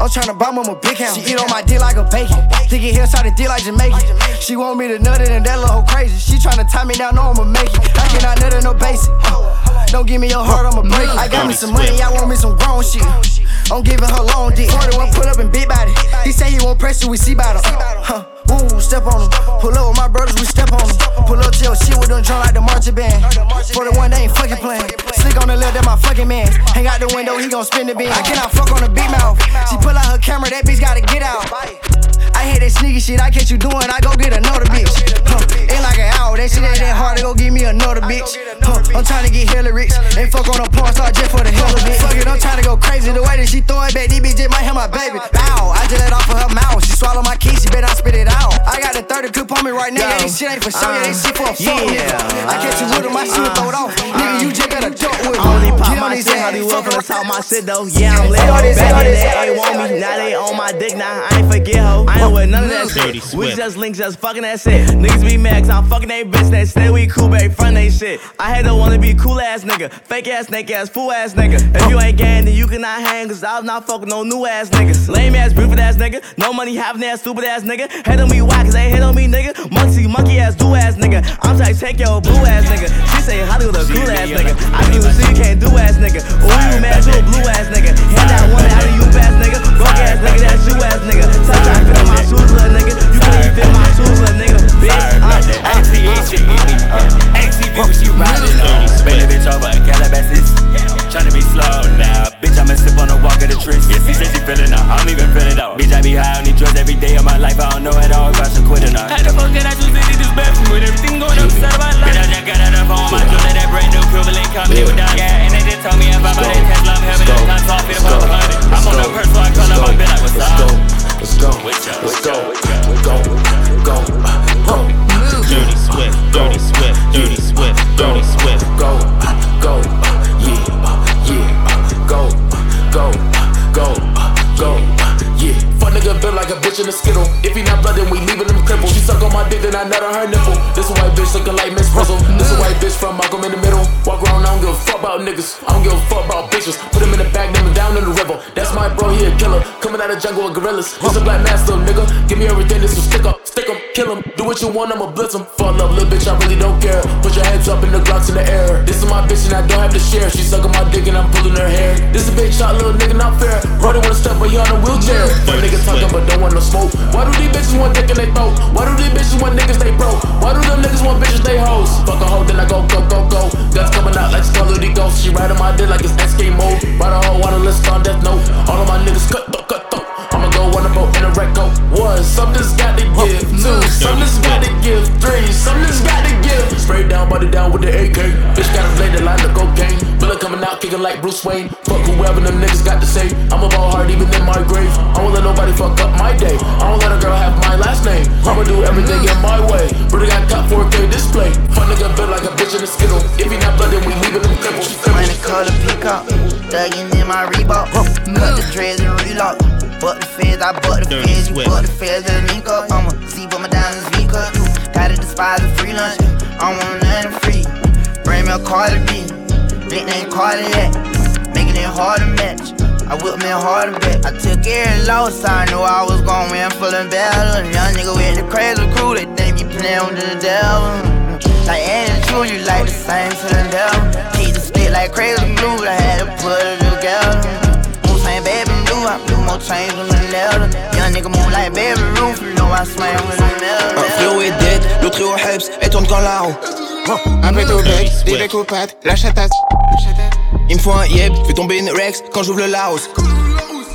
I'm tryna buy mama big house. She eat on my dick like a bacon. Think it hillside the dick like Jamaican. She want me to nut it and that little hoe crazy. She tryna tie me down, know I'ma make it. I cannot nut it no basic. Don't give me your heart, I'ma break it. Mm. I got me some money, I want me some grown shit. I'm giving her long dick. 41 pull up and big body. He say he won't press you, we see about him. Huh. Woo, step on him. Pull up with my brothers, we step on him. Pull up to your shit with them drum like the marching band. 41, they ain't fucking playing. Slick on the left, that my fucking man. Hang out the window, he gon' spin the beam. I cannot fuck on the big mouth. She pull out her camera, that bitch gotta get out. I hate that sneaky shit, I catch you doing, I go get another bitch. Huh. Ain't like an hour, that shit ain't that hard to go give me another bitch. Huh. I'm trying to get hella rich. Ain't fuck on a porn star just for the hell of it. Fuck it, I'm trying to go crazy. The way that she throw it back, these bitches might have my baby. Bow, I just let off of her mouth. She swallow my key, she bet I spit it out. I got the 30 clip on me right now. Yeah, this shit ain't for show, yeah, this shit for a fuck Yeah, I catch you with him, my shit will throw it off. Uh-huh. Nigga, you just gotta duck with me. Only pop Get on my these shit, ass, Hollywood fuck finna around. talk my shit though. Yeah, I'm lit. Say all this, Back all in this, the say day, this, want me, now they on my dick now. I ain't forget ho. I ain't with none of that shit. We just links, just fucking that shit. Niggas be mad 'cause I'm fucking they bitch that stay we cool, baby, front they shit. I hate to wanna be a cool ass nigga, fake ass, snake ass, fool ass nigga. If you ain't gang, then you cannot hang, cause I'm not fucking no new ass niggas. Lame ass, stupid ass nigga, no money having ass, stupid ass nigga. Hate on me, why? Cause they hate on me, nigga. Monkey, monkey ass, do ass nigga. I'm trying to take your blue ass nigga. She say Hollywood cool ass nigga. I even see you can't do ass nigga. Ooh, you mad to a blue ass nigga. Do what you I'ma do everything in my way. Brother got cut 4K display. Fuck nigga built like a bitch in a skittle. If he not blood, then we leaving him crippled. Money color peacock, thuggin' in my Reebok. Cut the dreads and relock. Butt the feds, I butt the feds. You Swift. butt the feds and link up. I'ma see what my diamonds V cut. Gotta despise the free lunch. I want nothing free. Bring me a Cardi B, big name Cardiac, making it hard to match. I whipped me a hard bet. I took every loss, I knew I was gon' win full and battle. Young nigga with the crazy crew, they think you playin' with the devil. Like Andy True, you like the same to the devil. Keep the stick like crazy glue, I had to put it together. Same baby blue, I blew more chains on the leather. Young nigga move like baby roof, you know I slam with the metal. Un frérot est dead, l'autre est au Hebs, et tourne quand la roue. Un peu au bec, des becs aux pattes, la chatasse. Il me faut un yeb, fais tomber une Rex quand j'ouvre le Laos.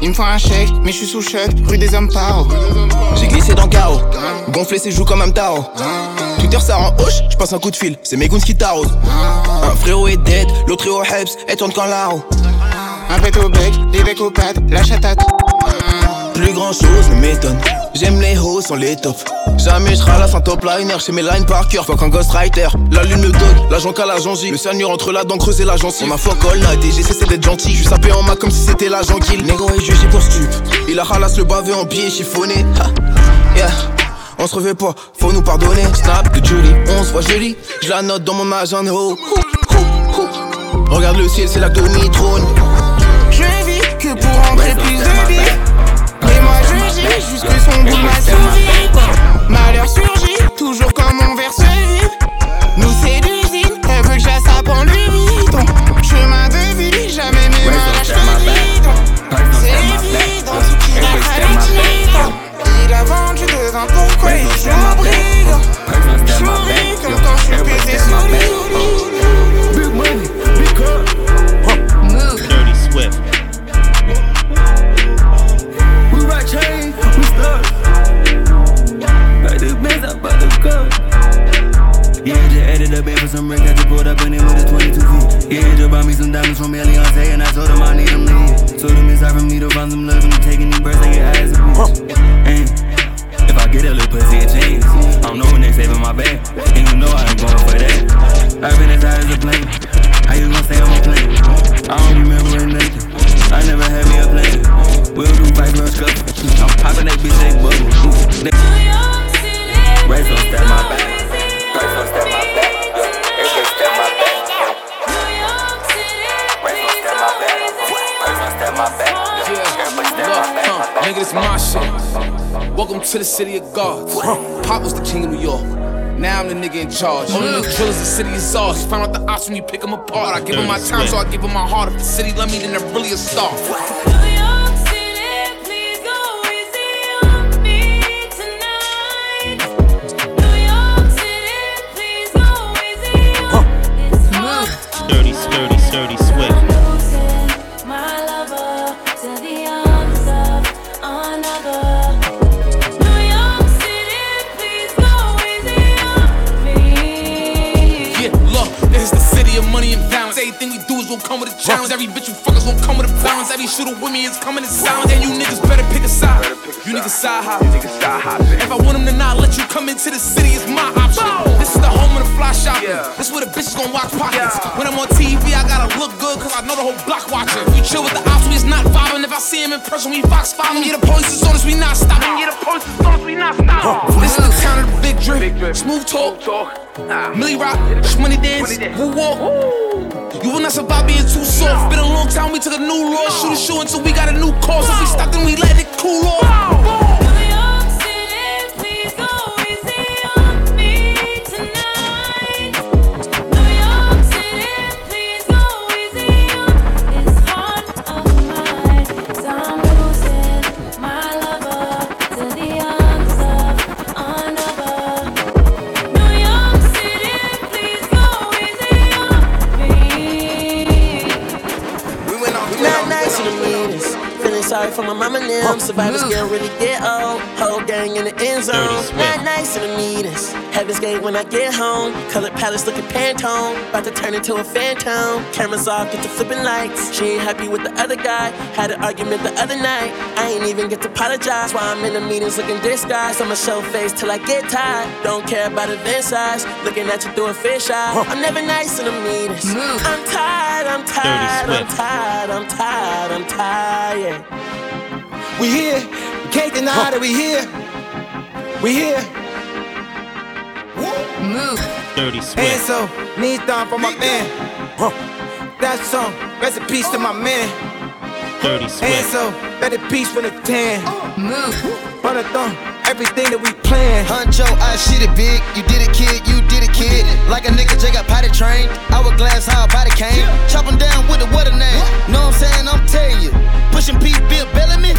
Il me faut un chèque, mais je suis sous shot, rue des hommes paro. J'ai glissé dans le chaos, gonflé ses joues comme un Tao. Twitter ça rend hoche, je passe un coup de fil, c'est mes goons qui t'arrosent. Un frérot est dead, l'autre est au Hebs, et tourne quand roue. Un pet au bec, des becs aux pattes, la chatate. Plus grand chose ne m'étonne. J'aime les hauts sans les tops. Jamais je ralasse un top liner chez mes lines par cœur. Fuck un ghostwriter. La lune le dog, l'agent qu'à la jangie. Le cyanure entre la dent creusée la gencive. On a fuck all night et j'ai cessé d'être gentil. Je suis sapé en main comme si c'était l'agent kill. Négro est jugé pour stup. Il a ralasse le bavé en biais chiffonné. Ha. Yeah. On se revêt pas, faut nous pardonner. Snap de Julie, on se voit joli. Je la note dans mon agenda. Oh. Regarde le ciel, c'est là que Tony trône. Je vis que pour rentrer plus de billes. Jusque son bout m'a souris. Malheur surgit, toujours comme mon city of gods. Pop was the king of New York. Now I'm the nigga in charge. Oh, Only the drillers, the city is ours. Found out the ops when you pick them apart. I give them my time, so I give them my heart. If the city love me, then they're really a star. Gonna come with a challenge. Every bitch you fuckers gonna come with a balance. Every shooter with me is coming in silence. And you niggas better pick a side. You niggas side hop. You nigga saw hope. If I want them to not let you come into the city, it's my option. This is the home of the fly shopping. This is where the bitches gonna watch pockets. When I'm on TV, I gotta look good, cause I know the whole block watching. We chill with the ops, we is not vibing. If I see him in person, we fox following. Mm. Yeah, the police is on us, we not stopping. Yeah, the police is on us, we not stopping. This is the town of the big drip. Smooth talk. Millie Rock, money dance, woo walk. You will not survive being too soft. Been a long time, we took a new law. Shoot a shoe until we got a new cause. If we stop, then we let it cool off. Survivors can't really get old. Whole gang in the end zone. Not nice in the meetings. Heaven's gate when I get home. Colored palace looking Pantone. About to turn into a phantom. Cameras off, get to flipping lights. She ain't happy with the other guy. Had an argument the other night. I ain't even get to apologize. While I'm in the meetings looking disguised. I'ma show face till I get tired. Don't care about event size. Looking at you through a fish eye. I'm never nice in the meetings. I'm tired, I'm tired, I'm tired, I'm tired, I'm tired. We here, we can't deny that we here. We here. Move. Dirty And Swift. so, knee down for my man. Huh. That song, rest in peace to my man. Dirty And Swift. so, better peace from the tan. Move. Run a thumb, everything that we plan. Huncho, I shit it big. You did it, kid. You did it, kid. Like a nigga J got potty trained. Hourglass, how a body came. Chop 'em down with the what a name. Know what I'm saying? I'm telling you. Pushing P, Bill Bellamy.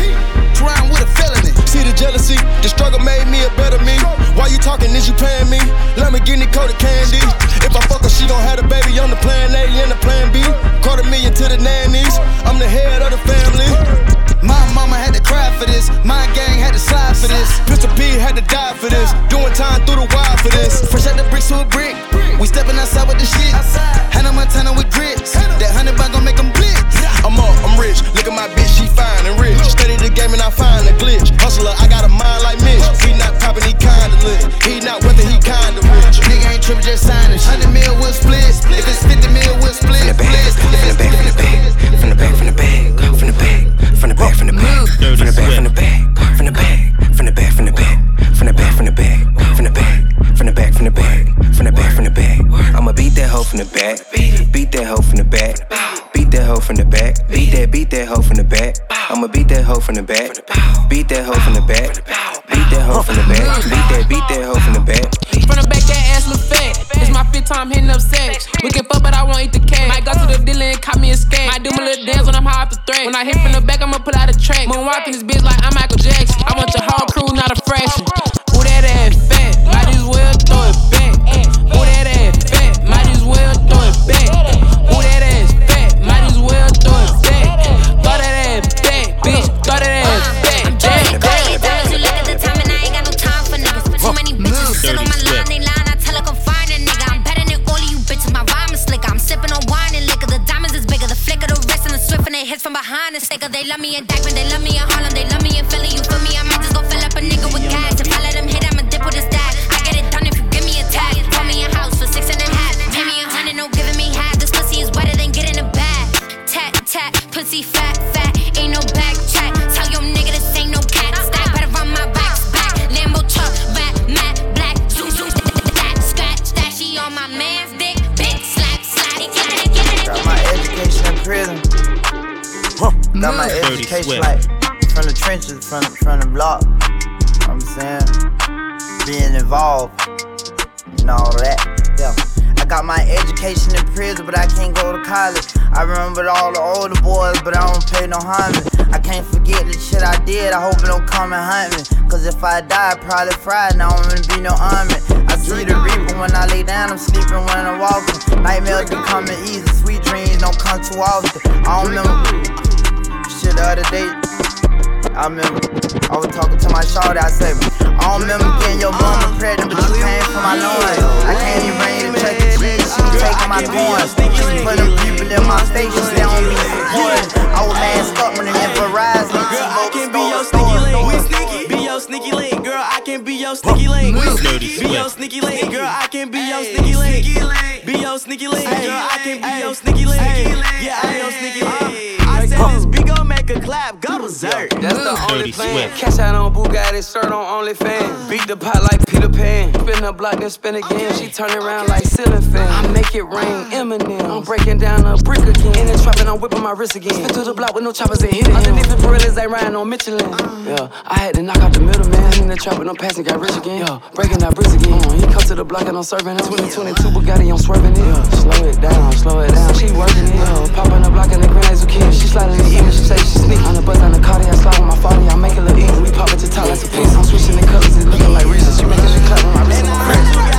Trying with a felony. See the jealousy, the struggle made me a better me. Why you talking? Is you paying me? Lamborghini coated candy. If I fuck her, she gon' have a baby on the plan A and the plan B. Quarter million to the nannies. I'm the head of the family. My mama had to cry for this. My gang had to slide for this. Pistol P had to die for this. Doing time through the wire for this. Fresh out the bricks to a brick. We stepping outside with the shit. Hannah Montana with grits. That hundred bag gon' make 'em blitz. I'm up, I'm rich. Look at my bitch, she fine and rich. Study the game and I find a glitch. Hustler, I got a mind like Mitch. He not popping, he kinda lit. He not whether he kinda rich. Nigga ain't trippin', just sign it. Hundred mil will split. If it's fifty mil, we'll split. From the back, from the back, from the back, from the back, from the back, from the back, from the back, from the back, from the back, from the back, from the back, from the back, from the back, from the back, from the back, from the back. I'ma beat that hoe from the back, beat that hoe from the back, beat that hoe from the back, beat that, beat that hoe from the back. I'ma beat that hoe from the back, beat that hoe from the back, beat that hoe from the back, beat that, beat that hoe from the back. From the back, that ass look fat. Fifth time hitting up sex. We can fuck, but I won't eat the cash. Might go to the dealer and cop me a skate. Might do my little dance when I'm high off the thread. When I hit from the back, I'ma pull out a track. Moonwalking this bitch like I'm Michael Jackson. I want your whole crew, not a fraction. me a when they love me a my Swift. like from the trenches, from from the block. You know I'm saying being involved and all that. Yeah. I got my education in prison, but I can't go to college. I remember all the older boys, but I don't pay no homage. I can't forget the shit I did. I hope it don't come and hunt me. Cause if I die, probably fried, and I don't wanna be no army. I see the reaper when I lay down, I'm sleeping when I'm walking. Nightmares be coming easy, sweet dreams don't come too often. I don't remember shit the other day. I remember I was talking to my shorty, I said, I don't remember getting your mama pregnant, but you came from my loins. I can't even bring you to Chuck E. Cheese, she was taking my coins. She put them people in my station, they don't be supporting. I was masked up when they went for rise, Girl, I can be your sneaky link. We sneaky. Be your sneaky link. Girl, I can be your sneaky link. Dirty Be your sneaky link. Girl, I can be your sneaky link. Be your sneaky link. Girl, I can be your sneaky link. Yeah, I'm your sneaky link. I said this beat gon' make a clap, go berserk. That's the only Dirty plan. Swift. Cash out on Bugatti, shirt on OnlyFans. Ah. Beat the pot like Peter Pan. Spin the block, then spin again. She turn around like ceiling fan. I make it rain, ah. Eminem. I'm breaking down a brick again. In the trap and I'm whipping my wrist again. Spin through the block with no choppers and hit it. Underneath the Pirellis, they riding on Michelin. Ah. Yeah, I had to knock out the middleman. In the trap and I'm passing, got rich again. Yeah, breaking that bricks again. Uh, he come to the block and I'm serving him. 2022 Bugatti, I'm swerving it. Yeah, slow it down, slow it down. She working it. Yeah, popping the block and the grenades with kids. She sliding the even, she say she sneak. On the bus on the car, I slide with my 40, I make it look easy. We pop it to top like a piece. I'm switching the colors, it looking like Reese's. She making she clap and my wrist.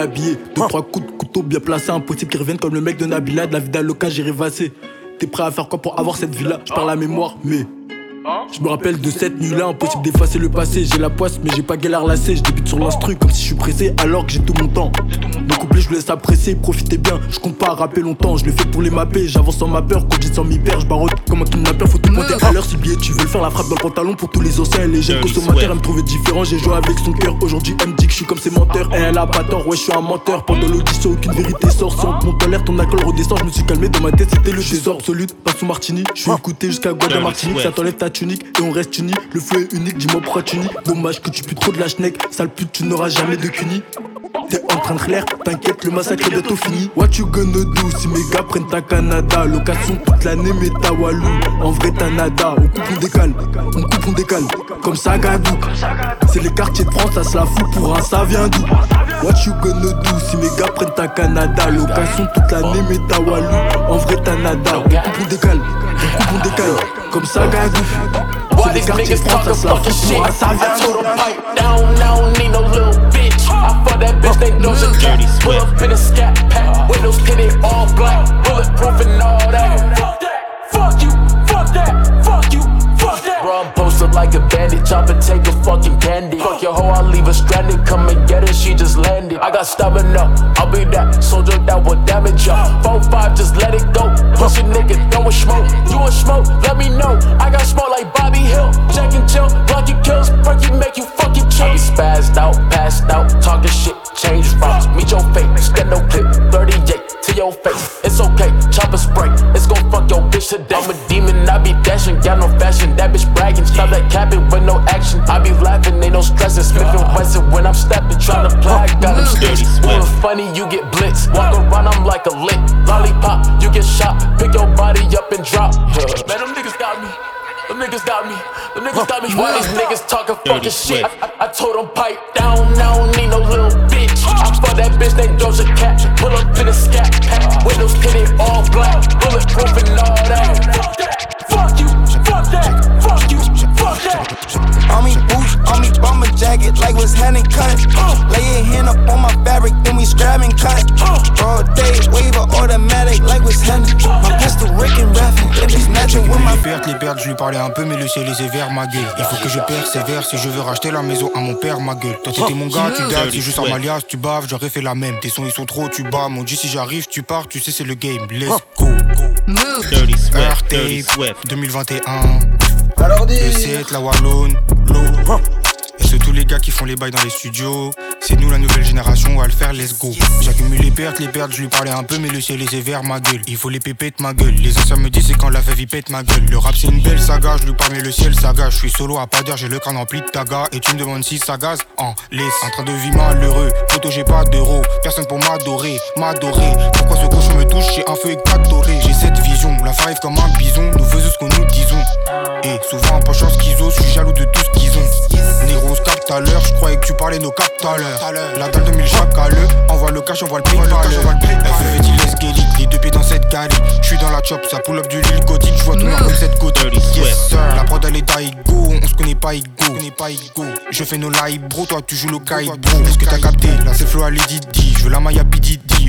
Habillé. Deux, trois coups de couteau bien placés. Impossible qu'ils reviennent comme le mec de Nabila. De la vie d'Aloca, j'ai rêvassé. T'es prêt à faire quoi pour avoir cette vie-là? Je parle la mémoire, mais. Je me rappelle de cette nuit-là, impossible d'effacer le passé. J'ai la poisse, mais j'ai pas galère lassée. Je débute sur l'instru comme si je suis pressé, alors que j'ai tout mon temps. Mon couplet, je vous laisse apprécier, profitez bien. Je compte pas à rapper longtemps, je le fais pour les mapper. J'avance sans ma peur, quand je dis sans m'y perdre, je comme un kidnappeur. Faut tout pointer à l'heure. Si le billet, tu veux le faire, la frappe dans le pantalon pour tous les anciens et les jeunes consommateurs. Elle me trouvait différent, j'ai joué avec son cœur. Aujourd'hui, elle me dit que je suis comme ses menteurs. Et elle a pas tort, ouais, je suis un menteur. Pendant l'audition, aucune vérité sort. Si on te monte en l'air, ton alcool redescend. Je me suis calmé dans ma tête, c'était le désordre absolu. Pas sous martini, je suis écouté jusqu'à Guada Dirty Martinique. Swift. Ça t'enlève ta et on reste unis. Le feu est unique, dis-moi pourquoi tu. Dommage que tu pues trop de la schneck. Sale pute, tu n'auras jamais de cunie. T'es en train de l'air, t'inquiète, le massacre est bientôt fini. What you gonna do si mes gars prennent ta Canada? Location toute l'année, mais ta Walou. En vrai, t'as nada. On coupe, on décale. On coupe, on décale. Comme ça, Gadou. C'est les quartiers de France, ça se la fout pour un, ça vient d'où? What you gonna do si mes gars prennent ta Canada? Location toute l'année, mais ta Walou. En vrai, t'as nada. On coupe, on décale. On coupe, on décale. Comme ça, Gadou. these niggas quartiers de France, ça se la fout pour un, ça vient I told her pipe down, I don't need no little bitch. I fuck that bitch, they know she Dirty Pull up in a scat pack, windows tinted all black, bulletproof and all that. Fuck that, fuck you, fuck that, I'm posted like a bandit, chop and take a fucking candy. Fuck your hoe, I'll leave her stranded. Come and get her, she just landed. I got stamina, I'll be that soldier that will damage ya. 4-5, just let it go. Push a nigga, throwing smoke. You a smoke? Let me know. I got smoke like Bobby Hill. Jack and Jill, lucky kills. Perky make you fucking chill. I be spazzed out, passed out, talking shit. Change routes, meet your fate. Stand no clip, 38 to your face. It's okay, chopper spray. It's gon' fuck your bitch today. I'm a demon, I be dashing, got no fashion. That bitch bragging, stop that capping with no action. I be laughing, ain't no stressing. Smith and Wesson when I'm stepping, tryna play. I got them Dirty sticks. Swift. Funny, you get blitz. Walk around, I'm like a lick. Lollipop, you get shot. Pick your body up and drop. Man, them niggas got me. Them niggas got me. Them niggas got me. Why these niggas talking Dirty fucking shit? I, I, I told them pipe down, I don't need no little bitch. Fuck that bitch named Doja Cat. Pull up in a scat pack. Windows tinted all black. Bulletproof and all that. Fuck that. Fuck you. Fuck that. Fuck you. Fuck that. Boots, on me bomber jacket, like was handing cut. Lay your hand up on my fabric, then we scrap and cut. All day, wave a automatic, like was handing. My pistol Rick and rapping, it is natural with my Les pertes, les pertes, je lui parlais un peu, mais le ciel est sévère, ma gueule. Il faut que je persévère si je veux racheter la maison à mon père, ma gueule. Toi, t'étais mon gars, tu dates, si je sors ma liasse, tu baves, j'aurais fait la même. Tes sons, ils sont trop, tu bats. Mon Dieu, si j'arrive, tu pars, tu sais, c'est le game. Let's go. Dirty Swift. Dirty Swift. 2021. Alors dis. la Walloon. C'est tous les gars qui font les bails dans les studios. C'est nous la nouvelle génération, on va le faire, let's go. J'accumule les pertes, les pertes, je lui parlais un peu, mais le ciel est sévère, ma gueule. Il faut les pépettes, ma gueule. Les anciens me disent c'est quand la vie pète ma gueule. Le rap c'est une belle saga, je lui parle, mais le ciel saga. Je suis solo à pas dire, j'ai le crâne rempli de taga. Et tu me demandes si ça gaz en laisse. En train de vivre malheureux, photo j'ai pas d'euros. Personne pour m'adorer, m'adorer. Pourquoi ce cochon me touche, j'ai un feu éclatoré. J'ai cette vision, la arrive comme un bison. Nous faisons ce que nous disons. Et souvent en penchant schizo, je suis jaloux de tout ce qu'ils ont. Tout à l'heure, je croyais que tu parlais nos captes tout à l'heure. La dalle 2000 chaque à l'heure, envoie le cash, envoie le prix tout à l'heure. FET, il laisse Gelly, les deux pieds dans cette galerie. Je suis dans la chop, ça pull up du Lille gothique, je vois tout comme cette côte. Yes sir, la prod elle est d'Aigo, on se connaît pas Igo. Je fais nos live bro, toi tu joues le kite bro. Est-ce que t'as capté Là c'est flow à Lady D, je veux la Maya Pididi.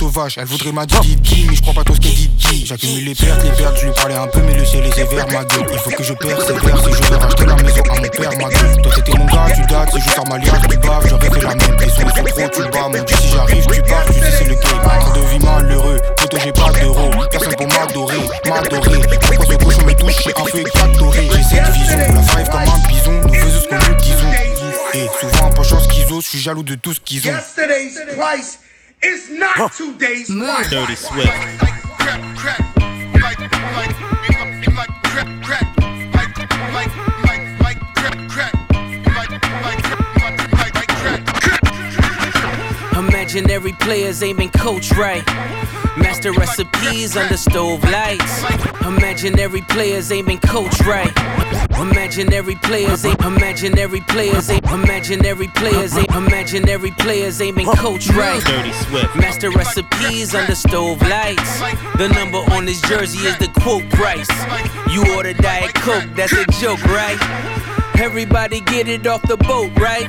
Elle voudrait ma Didi, mais je crois pas trop ce qu'elle dit. J'accumule les pertes, les pertes, je lui parlais un peu, mais le ciel est sévère, ma gueule. Il faut que je persévère si je veux racheter la maison à mon père, ma gueule. Toi t'étais mon gars, tu dates, si je sors ma liasse, tu baves, j'aurais fait la même. Les sons sont trop, tu bats, mon dieu, si j'arrive, tu pars, tu sais, c'est le game. Train de vie malheureux, photo j'ai pas d'euros, personne pour m'adorer, m'adorer. Pourquoi ce cochon me touche, j'ai un feu éclatoré. J'ai cette vision, la five comme un bison, nous faisons ce que nous disons. Et souvent en penchant schizo, je suis jaloux de tout ce qu'ils ont. Yesterday's price is not today's price. Mmm. Dirty Swift. Imaginary players ain't been coached right. Master recipes under stove lights. Imaginary players ain't been coached right. Imaginary players ain't imaginary players ain't imaginary players ain't imaginary players ain't been coached right. Dirty Swift. Master recipes under stove lights. The number on this jersey is the quote price. You order Diet Coke, that's a joke, right? Everybody get it off the boat, right?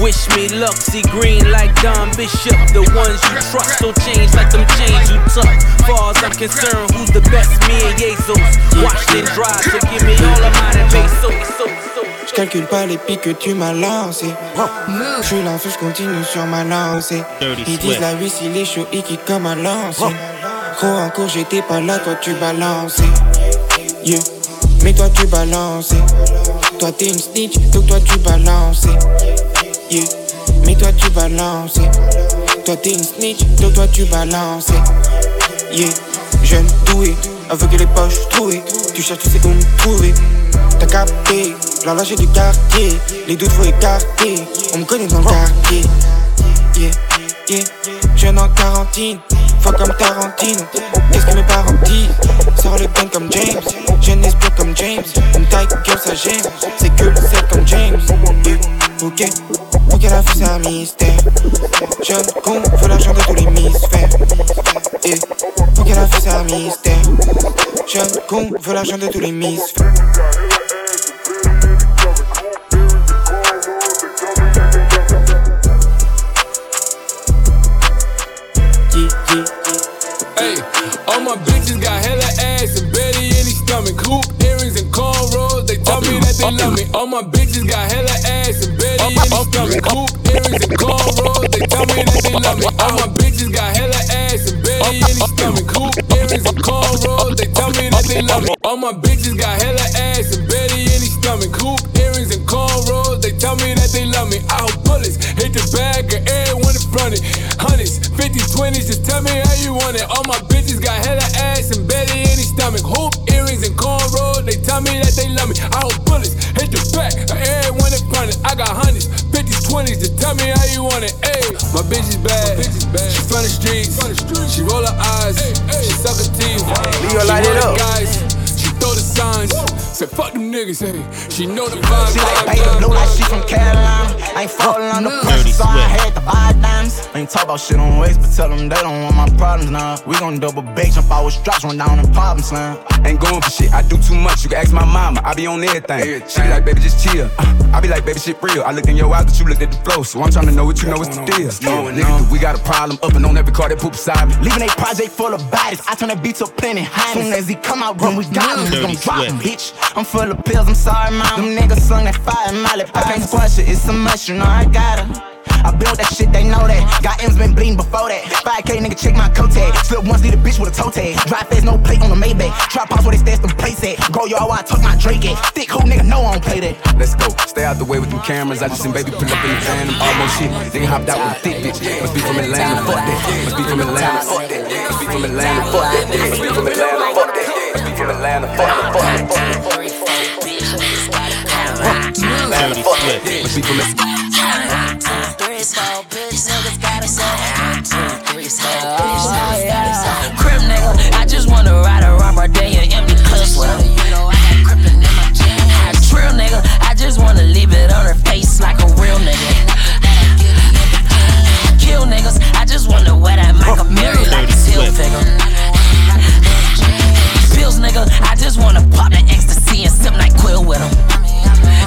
Wish me luck, see green like Don Bishop. The ones you trust don't change like them chains you tuck. Far as I'm concerned, who's the best? Me and Jesus. Watch then drive, so give me all of mine and pesos. So, so. Je calcule pas les pics que tu m'as lancé. Je suis lancé, je continue sur ma lancée. Ils disent la vie s'il est chaud, il quitte comme un lancé. Gros encore, j'étais pas là, toi tu balançais. Yeah. Mais toi tu balançais. Toi t'es une snitch, donc toi tu balançais. Yeah. Mais toi tu balançais. Toi t'es une snitch, donc toi tu balançais. Yeah. Jeune doué, avec les poches trouées. Tu cherches, tu sais où me trouver. T'as capté, la lâche du quartier. Les doutes faut écarter. On me connaît dans le quartier. Yeah, yeah. Jeune en quarantine, fois comme Tarantino. Qu'est-ce que mes parents disent? Sors le gun comme James. Jeune esprit comme James. Une taille girl ça j'aime. C'est que le comme James. Ok. Ok, la fille c'est un mystère. Jeune con, veut l'argent de tous les hémisphères. Yeah. Ok, la fille c'est un mystère. Jeune con, veut l'argent de tous les hémisphères. All my bitches got hella ass and Betty in his stomach. Hoop earrings and cornrows, they tell me that they love me. All my bitches got hella ass and Betty in his stomach. Hoop earrings and cornrows, they tell me that they love me. All my bitches got hella ass and Betty in his stomach. Hoop earrings and cornrows, they tell me that they love me. All my bitches got hella ass and Betty in his stomach. Hoop earrings and cornrows, they tell me that they love me. I hope bullets hit the bag of everyone in front of it. Hundreds, 50s, 20s, just tell me how you want it. All my bitches got hella ass and Betty in his stomach. Hoop earrings and cornrows, they tell me that they love me. I hope bullets hit the back of everyone in front of. I got hundreds, 50s, 20s, just tell me how you want it. Ayy, my bitch is bad. She from the streets. She roll her eyes. She suck her teeth. Signs. Say fuck them niggas. Hey, she know the vibes. She like paint blue like she from Carolina. I ain't falling on the pressure, so I had to buy diamonds. Ain't talk about shit on waist, but tell them they don't want my problems now. We gon' double bake, jump out with straps, run down in problem slam. Ain't going for shit, I do too much. You can ask my mama, I be on everything. She be like, baby, just chill. Uh, I be like, baby, shit real. I looked in your eyes, but you looked at the flow. So I'm trying to know what you know what's the deal. No, nigga, we got a problem up and on every car that poop beside me. Leaving a project full of bodies. I turn that beat to plenty high. Soon as he come out, room, we got him. We gon' drop him, bitch. I'm full of pills, I'm sorry, mom. Them niggas sung that fire in my lip. I can't squash it, it's a mess, you know I got her. I built that shit, they know that. Got M's been bleeding before that. 5K nigga, check my coat tag. Slip once, lead a bitch with a toe tag. Drive fast, no plate on the Maybach. Trap house where they stash them plates at. Go where I tuck my Drake at. Thick hoe nigga, know I don't play that. Let's go. Stay out the way with them cameras. I just seen baby pull up in the van. I'm almost shit. Nigga hopped out with a thick bitch. Must be from Atlanta. Fuck that. Must be from Atlanta. Fuck that. Must be from Atlanta. Fuck that. Must be from Atlanta. Fuck that. Must be from Atlanta. Fuck that. Fuck that. Fuck that. Atlanta. Fuck that. Must be from Atlanta. Crip nigga, I just wanna ride around my day and empty clips with him. You know I got crippin' in my jeans. I trill nigga, I just wanna leave it on her face like a real nigga. Kill niggas, I just wanna wear that Michael Mary like a seal figure pills, nigga. I just wanna pop that ecstasy and sip like quill with them.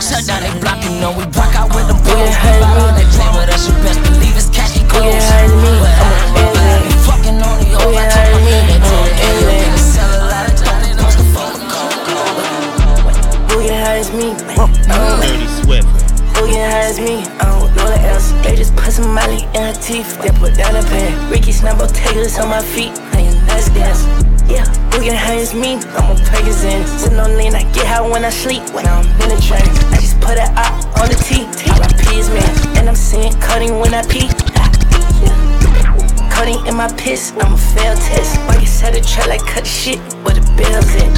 Shut down they block, you know we rock out with them bulls. Bought all that dream with us, you best believe it's catchy clothes. Yeah, but I'm on the old. Yeah, I mean, it's on the end. Sell a lot of time, it high as me. Uh, uh. Dirty I don't know the else. They just put some molly in her teeth. Then put down a pen. Ricky Snapple, take this on my feet. Now you nice dance. Yeah, high as me, I'm on Vegas in. Sitting on lean, I get high when I sleep. When I'm in the train, I just put it out on the T. RIP is man, and I'm seeing cutting when I pee. Cutting in my piss, I'm a fail test. Why you set a track like cut shit, where the bills at?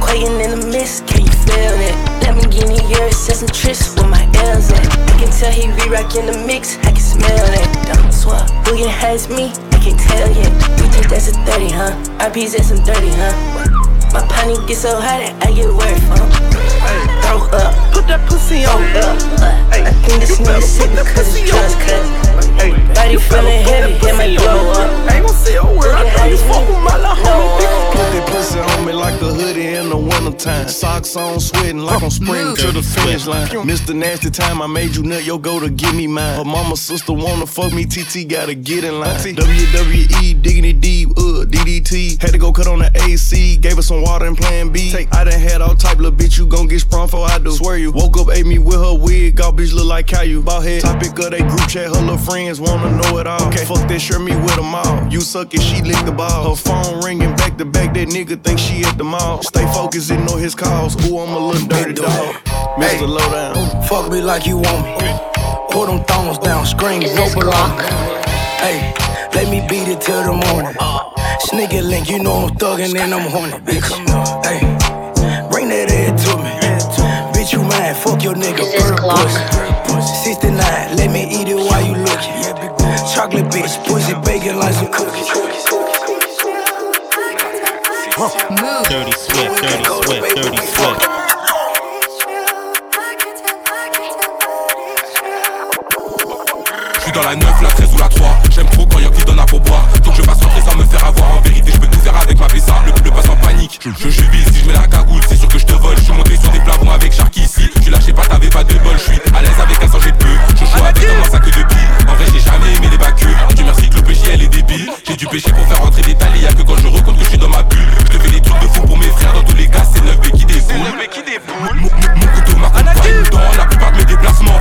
Quaking in the mist, can you feel it? Lamborghini, says some tricks with my L's at. I can tell he re-rock in the mix, I can smell it. Don't swap, Boogie has me, I can tell yet. You think that's a 30, huh? RP's at some 30, huh? My pony get so hot that I get worth, huh? Throw up, put that pussy on up. I think this nigga sick because it's just cut. Body feeling heavy, it might blow up. I ain't gon' say a word, I know you fuck with my little homie. Put that pussy on me like a hoodie in the wintertime. Socks on, sweating like I'm sprinting to the finish line. Mr. Nasty Time, I made you nut, yo, go to give me mine. Her mama, sister wanna fuck me, TT gotta get in line. WWE, digging it deep, uh, DDT. Had to go cut on the AC, gave her some water and plan B. I done had all type, little bitch, you gon' get sprung for I do. Swear you. Woke up, ate me with her wig, all bitch look like Caillou. Ball head, topic of they group chat, her little friends wanna know it all. Okay, fuck that, shirt me with them all. You suck it, she lick the ball. Her phone ringing back to back, that nigga think she at the mall. Stay focused, ignore his calls. Ooh, I'm a little dirty dog. Mr. Lowdown. Fuck me like you want me. Pull them thongs down, scream, no block. Hey, let me beat it till the morning. Sneaky link, you know I'm thuggin' and I'm horny, bitch. Hey, bring that head to me. Bitch, you mad, fuck your nigga, bird pussy. 69, let me eat it while you lookin'. Chocolate bitch, pussy bacon like some cookies. Dirty Swift, Dirty Swift, Dirty Swift. J'suis dans la 9, la 13 ou la 3 J'aime trop quand y'a qui donne à pourboire. Donc je passe rentrer sans me faire avoir. En vérité je peux tout faire avec ma PSA Le, le passe en panique, je, je jubile Si je mets la cagoule. C'est sûr que je te vole. Je suis monté sur des plafonds avec Shark ici. Tu lâchais pas t'avais pas de bol. Je suis à l'aise avec un sang de peu. Je joue avec mon sac de billes. En vrai j'ai jamais aimé les bacs. Dieu merci que le péché elle est débile. J'ai dû pêcher pour faire rentrer des talis Y'a que quand je recompte que je suis dans ma bulle. Je te fais des trucs de fou pour mes frères. Dans tous les cas c'est 9 B qui déboule. Mon couteau m'accompagne dans la plupart de mes déplacements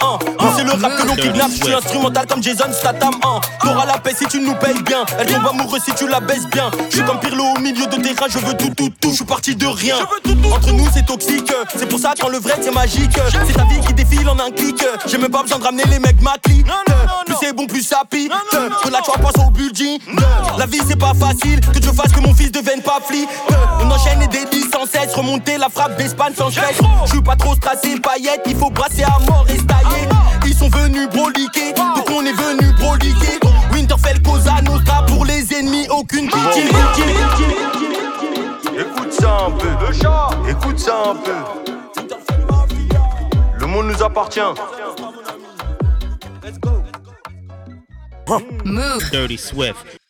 hein. Moi c'est le rap que l'on kidnappe, j'suis instrumental comme Jason Statham hein. T'auras la paix si tu nous payes bien Elle tombe amoureuse si tu la baisses bien. J'suis comme Pirlo au milieu de terrain, je veux tout tout tout. J'suis parti de rien. Entre nous c'est toxique. C'est pour ça quand le vrai c'est magique. C'est ta vie qui défile en un clic. J'ai même pas besoin de ramener les mecs macli Plus c'est bon plus ça pique. Que la toi passe au budget La vie c'est pas facile. Que Dieu fasse que mon fils devienne pas flic. On enchaîne et délit sans cesse. Remonter la frappe d'Espagne sans stress J'suis pas trop strassé paillettes Il faut brasser à mort et Ils sont venus broliquer Donc on est venu broliquer Winterfell Cosa Nostra Pour les ennemis aucune pitié Écoute ça un peu. Écoute ça un peu. Le monde nous appartient. Dirty Swift.